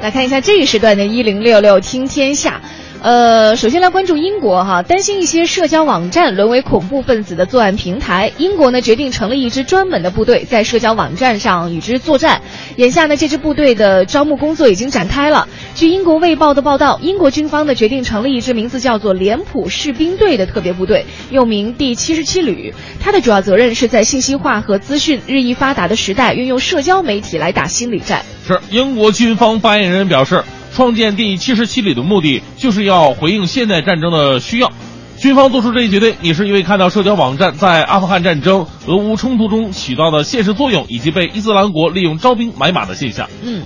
Speaker 5: 来看一下这一时段的一零六六听天下。呃，首先来关注英国哈，担心一些社交网站沦为恐怖分子的作案平台，英国呢决定成立一支专门的部队，在社交网站上与之作战。眼下呢，这支部队的招募工作已经展开了。据英国卫报的报道，英国军方呢决定成立一支名字叫做脸谱士兵队的特别部队，又名第七十七旅。它的主要责任是在信息化和资讯日益发达的时代，运用社交媒体来打心理战。
Speaker 3: 是英国军方发言人表示，创建第七十七旅的目的就是要回应现代战争的需要。军方做出这一决定，也是因为看到社交网站在阿富汗战争、俄乌冲突中起到的现实作用，以及被伊斯兰国利用招兵买马的现象。
Speaker 5: 嗯。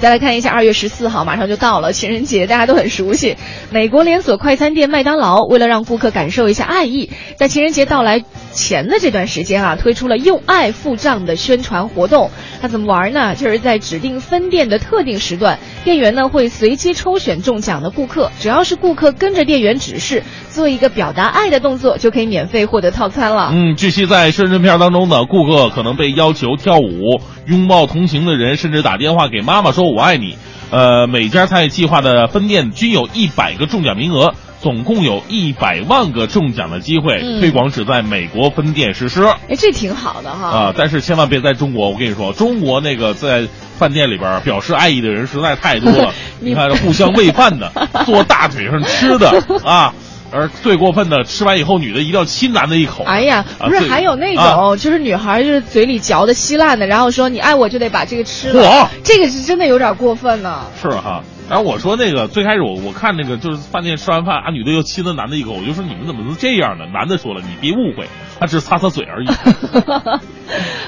Speaker 5: 再来看一下，二月十四号马上就到了情人节，大家都很熟悉。美国连锁快餐店麦当劳为了让顾客感受一下爱意，在情人节到来前的这段时间啊，推出了用爱付账的宣传活动。那怎么玩呢？就是在指定分店的特定时段，店员呢会随机抽选中奖的顾客，只要是顾客跟着店员指示做一个表达爱的动作，就可以免费获得套餐了。
Speaker 3: 嗯，据悉在宣传片当中呢，顾客可能被要求跳舞、拥抱同行的人，甚至打电话给妈妈说“我爱你”。呃，每家参与计划的分店均有一百个中奖名额，总共有一百万个中奖的机会。
Speaker 5: 嗯
Speaker 3: 推广只在美国分店实施。
Speaker 5: 哎，这挺好的哈。
Speaker 3: 啊、但是千万别在中国，我跟你说，中国那个在饭店里边表示爱意的人实在太多了。
Speaker 5: 你
Speaker 3: 你看，互相喂饭的，坐大腿上吃的啊，而最过分的，吃完以后女的一定要亲男的一口。
Speaker 5: 哎呀，
Speaker 3: 啊
Speaker 5: 不是，
Speaker 3: 这
Speaker 5: 还有那种、
Speaker 3: 啊
Speaker 5: 就是女孩就是嘴里嚼的稀烂的，然后说你爱我就得把这个吃了，这个是真的有点过分呢。
Speaker 3: 是哈。然后我说那个最开始我我看那个就是饭店吃完饭啊，女的又亲了男的一口，我就说你们怎么能这样呢？男的说了，你别误会，他只是擦擦嘴而已。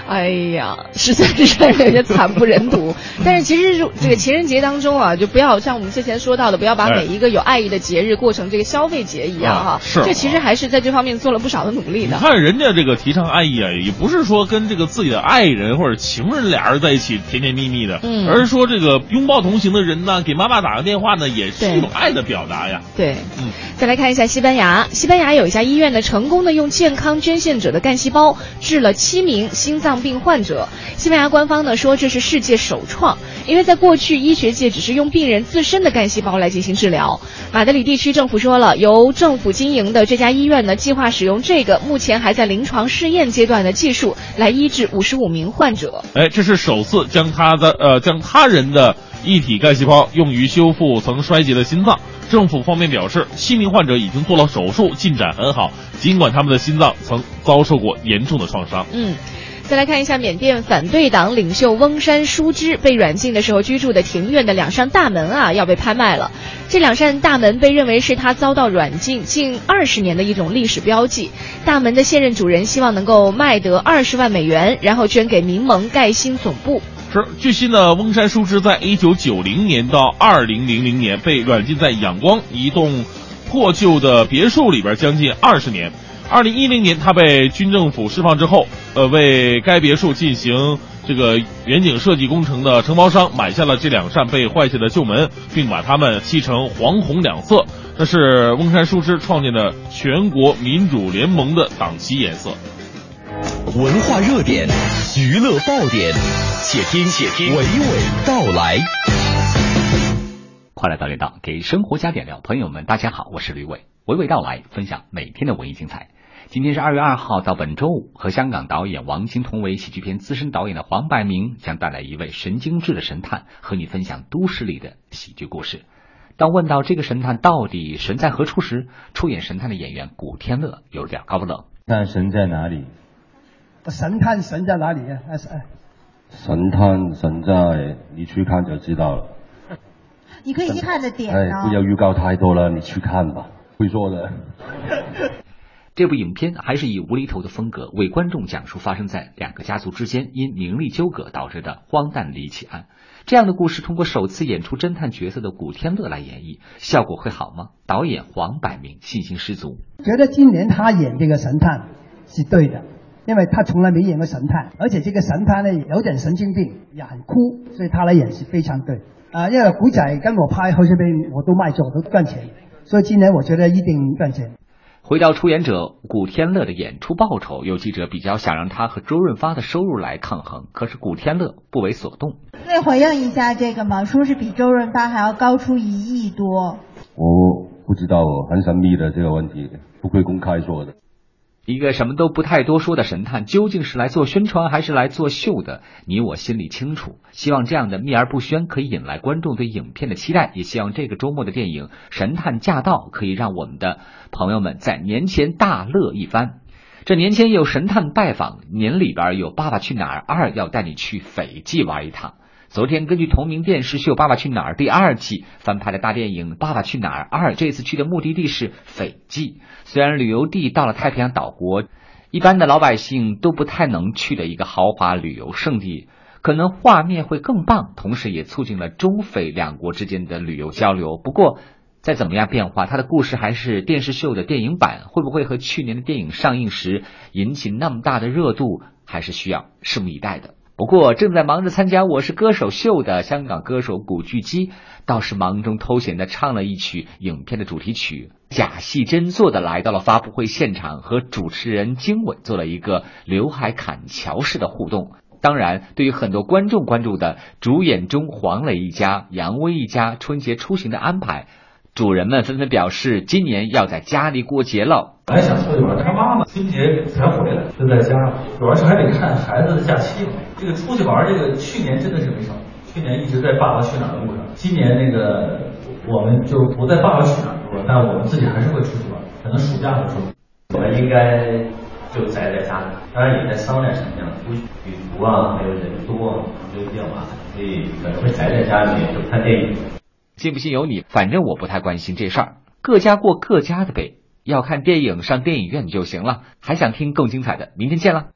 Speaker 5: 哎呀，实在是让人有些惨不忍睹。但是其实这个情人节当中啊，就不要像我们之前说到的，不要把
Speaker 3: 哎
Speaker 5: 每一个有爱意的节日过成这个消费节一样哈。
Speaker 3: 啊是
Speaker 5: 这其实还是在这方面做了不少的努力的。
Speaker 3: 你看人家这个提倡爱意啊，也不是说跟这个自己的爱人或者情人俩人在一起甜甜蜜蜜的，
Speaker 5: 嗯
Speaker 3: 而是说这个拥抱同行的人呢，给妈妈打个电话呢，也是
Speaker 5: 对
Speaker 3: 一种爱的表达呀。
Speaker 5: 对，
Speaker 3: 嗯，
Speaker 5: 再来看一下西班牙，西班牙有一家医院呢，成功的用健康捐献者的干细胞治了七名心脏病患者。西班牙官方呢说这是世界首创，因为在过去医学界只是用病人自身的干细胞来进行治疗。马德里地区政府说了，由政府经营的这家医院呢，计划使用这个目前还在临床试验阶段的技术来医治五十五名患者。
Speaker 3: 哎，这是首次将他的呃将他人的一体干细胞用于修复曾衰竭的心脏。政府方面表示，七名患者已经做了手术，进展很好，尽管他们的心脏曾遭受过严重的创伤。
Speaker 5: 嗯。再来看一下缅甸反对党领袖翁山书之被软禁的时候居住的庭院的两扇大门啊要被拍卖了。这两扇大门被认为是他遭到软禁近二十年的一种历史标记。大门的现任主人希望能够卖得二十万美元，然后捐给民盟盖新总部。
Speaker 3: 据悉呢，翁山书之在一九九零年到二零零零年被软禁在仰光一栋破旧的别墅里边将近二十年。二零一零年，他被军政府释放之后，呃，为该别墅进行这个远景设计工程的承包商买下了这两扇被坏下的旧门，并把它们漆成黄红两色，这是翁山书之创建的全国民主联盟的党旗颜色。
Speaker 4: 文化热点，娱乐爆点，且听且听娓娓道来。
Speaker 10: 快来到点到，给生活加点料。朋友们，大家好，我是吕伟，娓娓道来，分享每天的文艺精彩。今天是二月二号到本周五，和香港导演王晶同为喜剧片资深导演的黄百鸣将带来一位神经质的神探，和你分享都市里的喜剧故事。当问到这个神探到底神在何处时，出演神探的演员古天乐有点高冷。
Speaker 11: 那神在哪里？
Speaker 12: 神探神在哪里啊？哎哎，
Speaker 11: 神探神在，你去看就知道了。
Speaker 13: 你可以看着点
Speaker 11: 哎，
Speaker 13: 哦。
Speaker 11: 不要预告太多了，你去看吧，会做的。
Speaker 10: 这部影片还是以无厘头的风格为观众讲述发生在两个家族之间因名利纠葛导致的荒诞离奇案。这样的故事通过首次演出侦探角色的古天乐来演绎，效果会好吗？导演黄百鸣信心十足。
Speaker 12: 觉得今年他演这个神探是对的，因为他从来没演过神探，而且这个神探呢有点神经病，也很酷，所以他来演是非常对。啊、因为古仔跟我拍贺岁片我都卖座，都赚钱，所以今年我觉得一定赚钱。
Speaker 10: 回到出演者古天乐的演出报酬，有记者比较想让他和周润发的收入来抗衡，可是古天乐不为所动。
Speaker 13: 可以回应一下这个嘛？说是比周润发还要高出一亿多。
Speaker 11: 我不知道哦，很神秘的这个问题，不会公开说的。
Speaker 10: 一个什么都不太多说的神探，究竟是来做宣传还是来做秀的？你我心里清楚。希望这样的秘而不宣可以引来观众对影片的期待，也希望这个周末的电影《神探驾到》可以让我们的朋友们在年前大乐一番。这年前有神探拜访，年里边有《爸爸去哪儿二》要带你去斐济玩一趟。昨天根据同名电视秀《爸爸去哪儿》第二季翻拍的大电影《爸爸去哪儿二》，这次去的目的地是斐济。虽然旅游地到了太平洋岛国，一般的老百姓都不太能去的一个豪华旅游胜地，可能画面会更棒，同时也促进了中斐两国之间的旅游交流。不过，再怎么样变化，它的故事还是电视秀的电影版，会不会和去年的电影上映时引起那么大的热度，还是需要拭目以待的。不过，正在忙着参加《我是歌手》秀的香港歌手古巨基，倒是忙中偷闲的唱了一曲影片的主题曲，假戏真做的来到了发布会现场，和主持人经纬做了一个刘海砍桥式的互动。当然，对于很多观众关注的主演中黄磊一家、杨威一家春节出行的安排，主人们纷纷表示，今年要在家里过节了。
Speaker 14: 本来想出去玩，但是妈妈春节才回来，就在家，主要是还得看孩子的假期嘛。这个出去玩，这个去年真的是没少，去年一直在《爸爸去哪儿》的路上，今年那个我们就不在《爸爸去哪儿》路上，但我们自己还是会出去玩，可能暑假的时候。
Speaker 15: 我们应该就宅在家里，当然也在商量什么样的出去旅途啊，还有人多啊，就比较麻烦，所以可能会宅在家里面就看电影。
Speaker 10: 信不信由你，反正我不太关心这事儿，各家过各家的呗。要看电影上电影院就行了。还想听更精彩的，明天见了。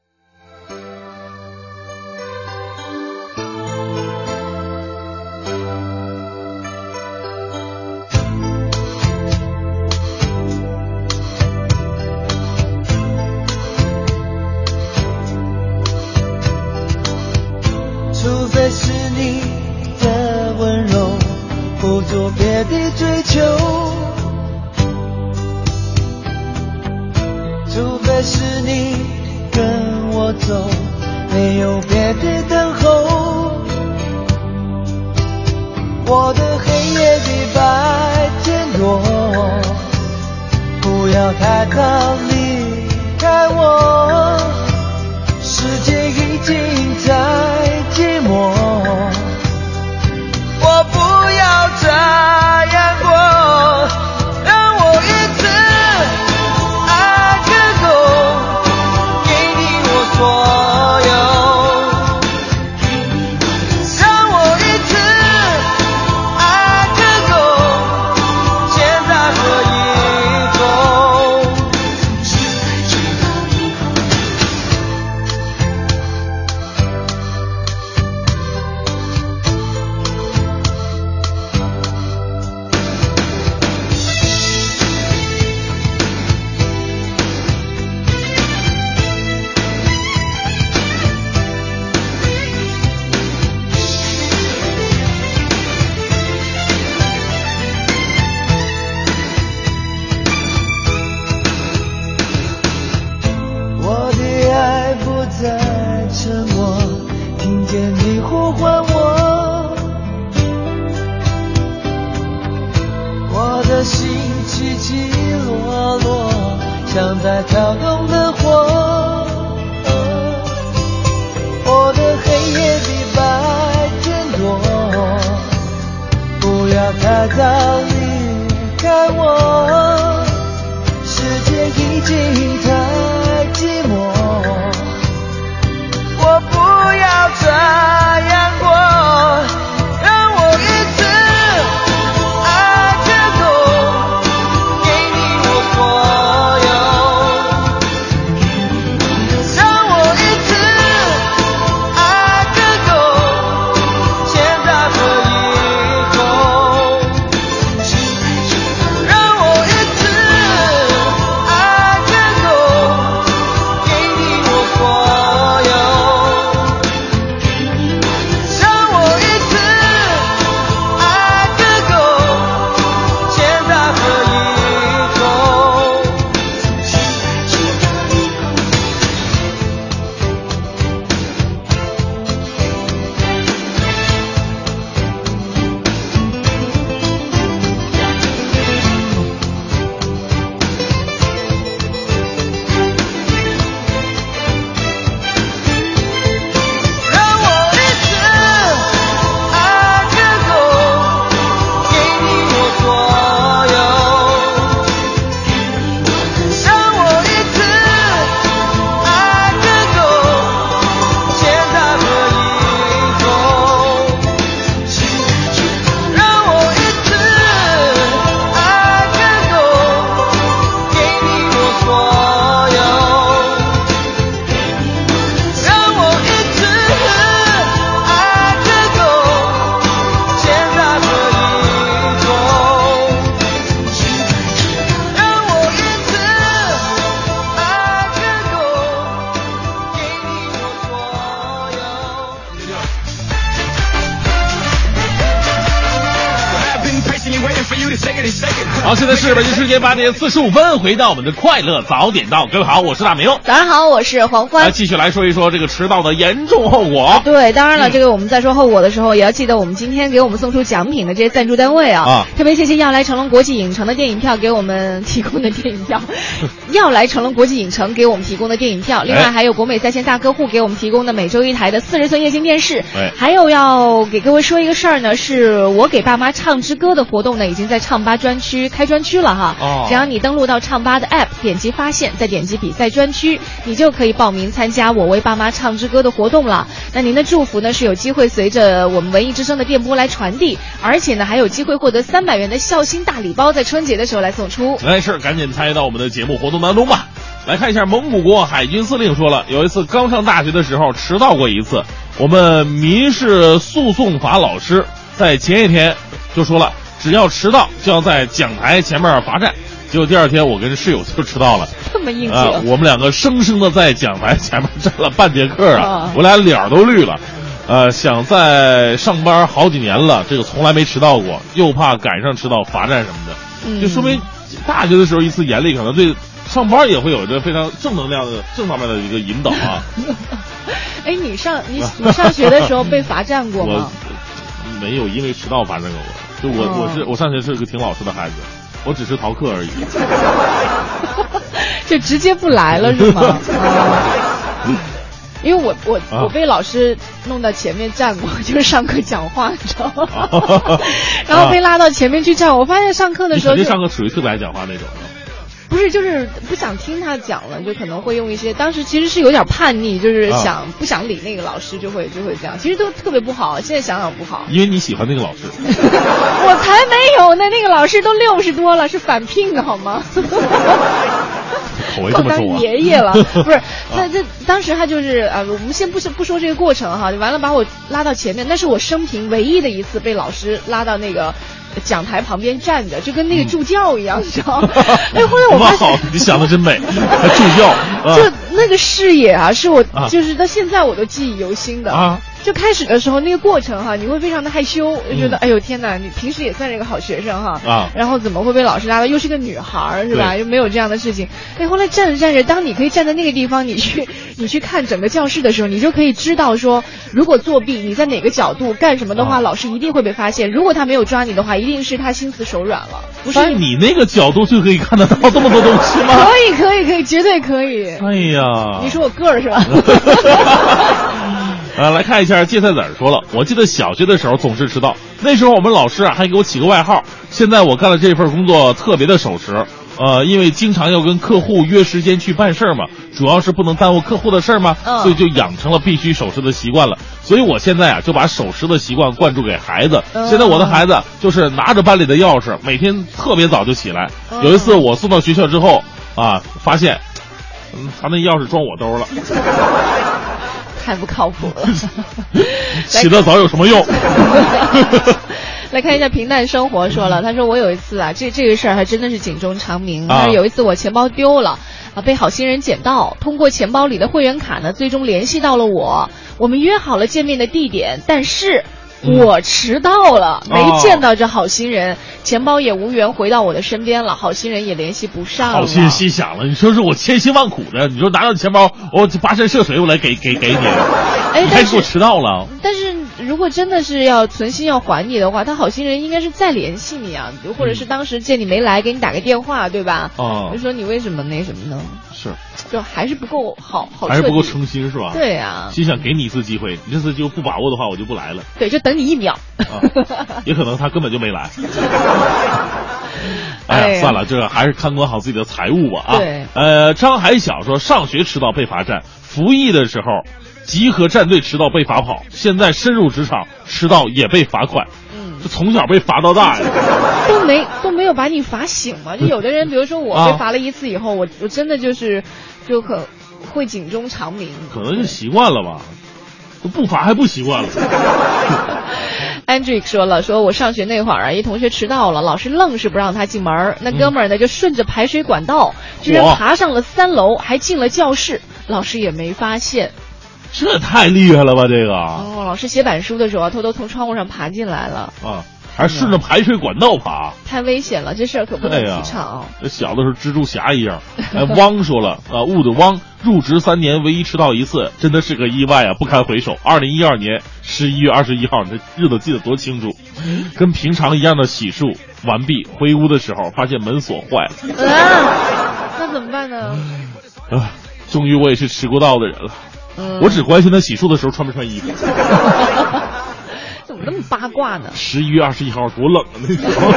Speaker 3: 八点四十五分，回到我们的快乐早点到，各位好，我是大明。
Speaker 5: 早上好，我是黄欢
Speaker 3: 来
Speaker 5: 欢。
Speaker 3: 继续来说一说这个迟到的严重后果。
Speaker 5: 对，当然了，这个我们在说后果的时候，也要记得我们今天给我们送出奖品的这些赞助单位啊。
Speaker 3: 啊
Speaker 5: 特别谢谢要来成龙国际影城的电影票给我们提供的电影票，要来成龙国际影城给我们提供的电影票，另外
Speaker 3: 哎
Speaker 5: 还有国美在线大客户给我们提供的每周一台的四十寸液晶电视。
Speaker 3: 哎
Speaker 5: 还有要给各位说一个事儿呢，是我给爸妈唱支歌的活动呢，已经在唱吧专区开专区了哈。
Speaker 3: 哦
Speaker 5: 只要你登录到唱吧的 App，点击发现，再点击比赛专区，你就可以报名参加我为爸妈唱支歌的活动了。那您的祝福呢是有机会随着我们文艺之声的电波来传递，而且呢还有机会获得三百元的孝心大礼包，在春节的时候来送出。
Speaker 3: 没事，赶紧参与到我们的节目活动当中吧。来看一下蒙古国海军司令说了，有一次刚上大学的时候迟到过一次，我们民事诉讼法老师在前一天就说了，只要迟到就要在讲台前面罚站。结果第二天我跟室友就迟到了，
Speaker 5: 这么硬气、
Speaker 3: 啊，我们两个生生的在讲台前面站了半节课啊
Speaker 5: 啊，
Speaker 3: 我俩脸儿都绿了。呃，想在上班好几年了，这个从来没迟到过，又怕赶上迟到罚站什么的，
Speaker 5: 嗯
Speaker 3: 就说明大学的时候一次严厉，可能对上班也会有着非常正能量的正方面的一个引导啊。
Speaker 5: 哎，你上你你上学的时候被罚站过 吗？
Speaker 3: 我没有因为迟到罚站过我，就我、
Speaker 5: 哦
Speaker 3: 我是我上学是个挺老实的孩子，我只是逃课而已。
Speaker 5: 就直接不来了是吗？啊因为我我
Speaker 3: 啊
Speaker 5: 我被老师弄到前面站过，就是上课讲话，你知道吗？然后被拉到前面去站，我发现上课的时候就
Speaker 3: 你上课属于特别爱讲话那种的。
Speaker 5: 不是就是不想听他讲了，就可能会用一些当时其实是有点叛逆，就是
Speaker 3: 啊
Speaker 5: 想、不想理那个老师，就会就会这样，其实都特别不好，现在想想不好。
Speaker 3: 因为你喜欢那个老师，
Speaker 5: 我才没有呢，那个老师都六十多了，是返聘的好吗？我当！爷爷了，不是？那 这当时他就是呃，我们先不说不说这个过程哈，完了把我拉到前面，那是我生平唯一的一次被老师拉到那个讲台旁边站着，就跟那个助教一样，你知道吗？哎，后来我发现，，
Speaker 3: 你想的真美，还助教啊
Speaker 5: 就那个视野啊，是我
Speaker 3: 啊
Speaker 5: 就是到现在我都记忆犹新的
Speaker 3: 啊。
Speaker 5: 就开始的时候那个过程哈，你会非常的害羞，就觉得、哎呦天哪，你平时也算是一个好学生哈，
Speaker 3: 啊
Speaker 5: 然后怎么会被老师拉到？又是个女孩儿是吧？又没有这样的事情。哎，后来站着站着，当你可以站在那个地方，你去 你去看整个教室的时候，你就可以知道说，如果作弊，你在哪个角度干什么的话，
Speaker 3: 啊
Speaker 5: 老师一定会被发现。如果他没有抓你的话，一定是他心慈手软了，不是
Speaker 3: 在你那个角度就可以看得到这么多东西吗？
Speaker 5: 可以可以可以，绝对可以。
Speaker 3: 哎呀，
Speaker 5: 你说我个儿是吧？
Speaker 3: 呃，来看一下芥菜籽儿说了，我记得小学的时候总是迟到，那时候我们老师啊还给我起个外号。现在我干了这份工作特别的守时，呃，因为经常要跟客户约时间去办事儿嘛，主要是不能耽误客户的事儿嘛，
Speaker 5: 嗯
Speaker 3: 所以就养成了必须守时的习惯了。所以我现在啊就把守时的习惯灌注给孩子。
Speaker 5: 嗯
Speaker 3: 现在我的孩子就是拿着班里的钥匙，每天特别早就起来。
Speaker 5: 嗯
Speaker 3: 有一次我送到学校之后啊，发现，嗯，他那钥匙装我兜了。
Speaker 5: 太不靠谱了。
Speaker 3: 起得早有什么用？
Speaker 5: 来看一下平淡生活说了，他说我有一次啊，这这个事儿还真的是警钟长鸣。
Speaker 3: 啊
Speaker 5: 他说有一次我钱包丢了，啊被好心人捡到，通过钱包里的会员卡呢，最终联系到了我。我们约好了见面的地点，但是。我迟到了，没
Speaker 3: 哦
Speaker 5: 见到这好心人，钱包也无缘回到我的身边了，好心人也联系不上了。
Speaker 3: 好心心想了，你说是我千辛万苦的，你说拿到钱包，我跋山涉水我来给给给你，
Speaker 5: 哎但是
Speaker 3: 我迟到了。
Speaker 5: 但是如果真的是要存心要还你的话，他好心人应该是再联系你啊，或者是当时见你没来，给你打个电话，对吧？
Speaker 3: 哦
Speaker 5: 就说你为什么那什么呢？
Speaker 3: 是，
Speaker 5: 就还是不够好好，
Speaker 3: 还是不够诚心是吧？
Speaker 5: 对啊
Speaker 3: 心想给你一次机会，你这次就不把握的话，我就不来了。
Speaker 5: 对，就等你一秒。
Speaker 3: 也可能他根本就没来。哎呀，
Speaker 5: 哎呀
Speaker 3: 算了，这还是看管好自己的财务吧啊。
Speaker 5: 对
Speaker 3: 呃，张海晓说，上学迟到被罚站，服役的时候集合站队迟到被罚跑，现在深入职场迟到也被罚款。
Speaker 5: 嗯，
Speaker 3: 这从小被罚到大呀。
Speaker 5: 都没都没有把你罚醒嘛？就有的人，比如说我
Speaker 3: 啊
Speaker 5: 被罚了一次以后，我我真的就是就可会警钟长鸣。
Speaker 3: 可能是习惯了吧，不罚还不习惯了。
Speaker 5: Andrick 说了，说我上学那会儿啊，一同学迟到了，老师愣是不让他进门儿。那哥们儿呢，就顺着排水管道，居然爬上了三楼，还进了教室，老师也没发现。
Speaker 3: 这太厉害了吧，这个
Speaker 5: 哦，老师写板书的时候啊，偷偷从窗户上爬进来了，
Speaker 3: 啊，还顺着排水管道爬。
Speaker 5: 太危险了，这事儿可不能提倡。，
Speaker 3: 这小的时候蜘蛛侠一样。哎，汪说了啊，雾的汪，入职三年唯一迟到一次，真的是个意外啊，不堪回首。二零一二年十一月二十一号，这日子记得多清楚，跟平常一样的洗漱完毕，回屋的时候发现门锁坏了，
Speaker 5: 啊，那怎么办呢？
Speaker 3: 啊，终于我也是迟过道的人了。
Speaker 5: 嗯
Speaker 3: 我只关心他洗漱的时候穿没穿衣服。
Speaker 5: 怎么那么八卦呢？
Speaker 3: 十一月二十一号多冷啊那时候。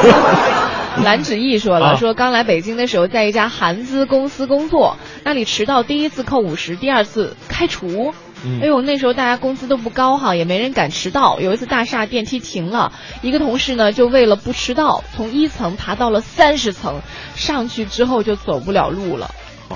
Speaker 5: 蓝芷毅说了，
Speaker 3: 啊
Speaker 5: 说刚来北京的时候，在一家韩资公司工作，那里迟到第一次扣五十，第二次开除。
Speaker 3: 嗯
Speaker 5: 哎呦，那时候大家工资都不高哈，也没人敢迟到。有一次大厦电梯停了，一个同事呢就为了不迟到，从一层爬到了三十层，上去之后就走不了路了。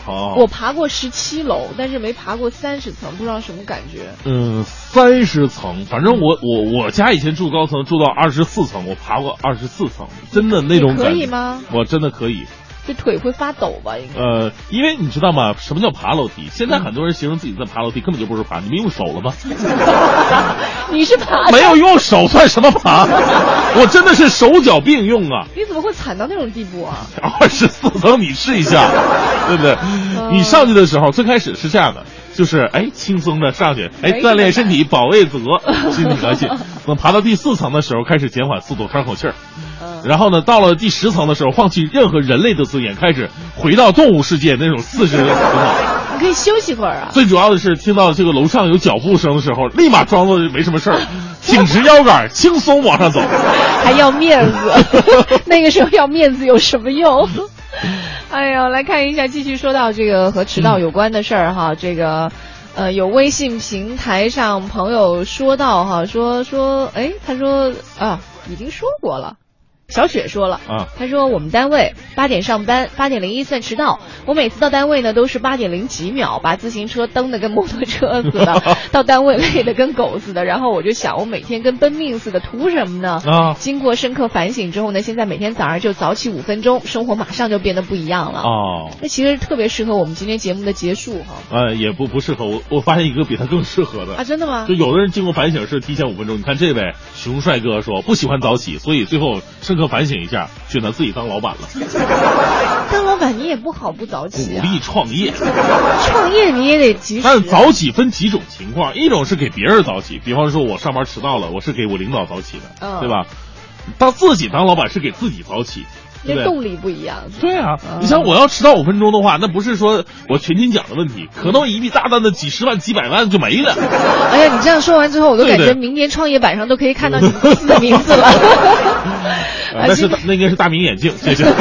Speaker 3: 哦
Speaker 5: 我爬过十七楼，但是没爬过三十层，不知道什么感觉。
Speaker 3: 嗯，三十层，反正我我我家以前住高层，住到二十四层，我爬过二十四层，真的那种
Speaker 5: 可
Speaker 3: 感觉
Speaker 5: 以吗？
Speaker 3: 我真的可以。
Speaker 5: 这腿会发抖吧？应该。
Speaker 3: 呃，因为你知道吗？什么叫爬楼梯？现在很多人形容自己在爬楼梯，根本就不是爬，你们用手了吗？
Speaker 5: 你是爬
Speaker 3: 没有用手算什么爬？我真的是手脚并用啊！
Speaker 5: 你怎么会惨到那种地步啊？
Speaker 3: 二十四层，你试一下，对不对？你上去的时候，最开始是这样的，就是哎，轻松的上去，哎，锻炼身体，保卫自我，心里高兴。等爬到第四层的时候，开始减缓速度，喘口气儿。然后呢，到了第十层的时候，放弃任何人类的尊严，开始回到动物世界那种四肢。
Speaker 5: 你可以休息会儿啊。
Speaker 3: 最主要的是，听到这个楼上有脚步声的时候，立马装作没什么事儿，挺直腰杆，轻松往上走。
Speaker 5: 还要面子，那个时候要面子有什么用？哎呦，来看一下，继续说到这个和迟到有关的事儿哈，这个。呃，有微信平台上朋友说到哈，说说，哎，他说啊，已经说过了，小雪说了
Speaker 3: 啊，
Speaker 5: 她说我们单位八点上班，八点零一算迟到。我每次到单位呢都是八点零几秒，把自行车蹬得跟摩托车似的，到单位累得跟狗似的。然后我就想，我每天跟奔命似的，图什么呢？
Speaker 3: 啊
Speaker 5: 经过深刻反省之后呢，现在每天早上就早起五分钟，生活马上就变得不一样了。
Speaker 3: 哦，
Speaker 5: 那其实特别适合我们今天节目的结束哈。
Speaker 3: 呃，也不不适合我，我发现一个比他更适合的
Speaker 5: 啊，真的吗？
Speaker 3: 就有的人经过反省是提前五分钟，你看这位熊帅哥说不喜欢早起，所以最后深刻反省一下，选择自己当老板了，
Speaker 5: 当老板你也不好不早起啊，
Speaker 3: 鼓励创业。
Speaker 5: 创业你也得及时。
Speaker 3: 但是早起分几种情况，一种是给别人早起，比方说我上班迟到了，我是给我领导早起的，
Speaker 5: 嗯
Speaker 3: 对吧？当自己当老板是给自己早起？
Speaker 5: 那动力不一样。
Speaker 3: 对啊，你像我要迟到五分钟的话，那不是说我全勤奖的问题，可能一笔大单的几十万、几百万就没了。
Speaker 5: 哎呀，你这样说完之后，我都感觉明年创业板上都可以看到你们公司的名字了。
Speaker 3: 呃那是那应该是大明眼镜，谢谢。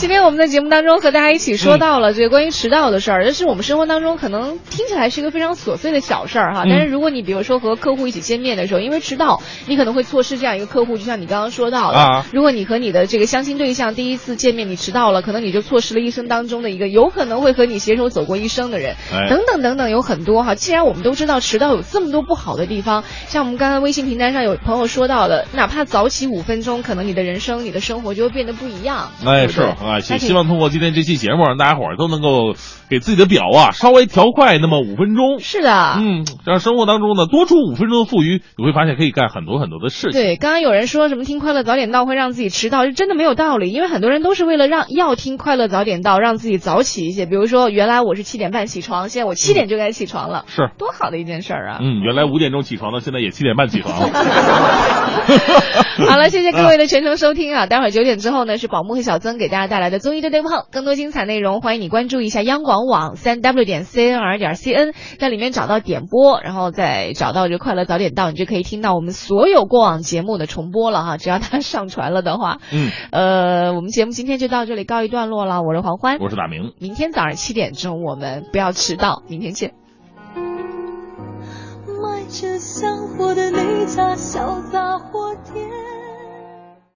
Speaker 5: 今天我们的节目当中和大家一起说到了这个关于迟到的事儿，这是我们生活当中可能听起来是一个非常琐碎的小事儿哈，
Speaker 3: 嗯
Speaker 5: 但是如果你比如说和客户一起见面的时候，因为迟到，你可能会错失这样一个客户，就像你刚刚说到的，
Speaker 3: 啊
Speaker 5: 如果你和你的这个相亲对象第一次见面你迟到了，可能你就错失了一生当中的一个有可能会和你携手走过一生的人，
Speaker 3: 哎
Speaker 5: 等等等等有很多哈。既然我们都知道迟到有这么多不好的地方，像我们刚才微信平台上有朋友说到的，哪怕早起五分钟，可能你的人生、你的生活就会变得不一样。
Speaker 3: 哎，是啊，
Speaker 5: 大家可以
Speaker 3: 希希望通过今天这期节目，让大家伙儿都能够给自己的表啊稍微调快那么五分钟。
Speaker 5: 是的，
Speaker 3: 嗯，让生活当中呢多出五分钟的富余，你会发现可以干很多很多的事情。
Speaker 5: 对，刚刚有人说什么听快乐早点到会让自己迟到，是真的没有道理，因为很多人都是为了让要听快乐早点到，让自己早起一些。比如说，原来我是七点半起床，现在我七点就该起床了，
Speaker 3: 是
Speaker 5: 多好的一件事儿啊！
Speaker 3: 嗯，原来五点钟起床的，现在也七点半起床了。
Speaker 5: 好了，谢谢各位的全程收听啊！待会儿九点之后呢，是宝木和小曾给大家带来的综艺对对碰，更多精彩内容，欢迎你关注一下央广网三 w 点 cnr 点 cn，在里面找到点播，然后再找到这快乐早点到，你就可以听到我们所有过往节目的重播了哈。只要它 上传了的话，
Speaker 3: 嗯，
Speaker 5: 呃，我们节目今天就到这里告一段落了。我是黄欢，
Speaker 3: 我是大明，
Speaker 5: 明天早上七点钟我们不要迟到，明天见。
Speaker 8: 迈着香火的那家小杂货店。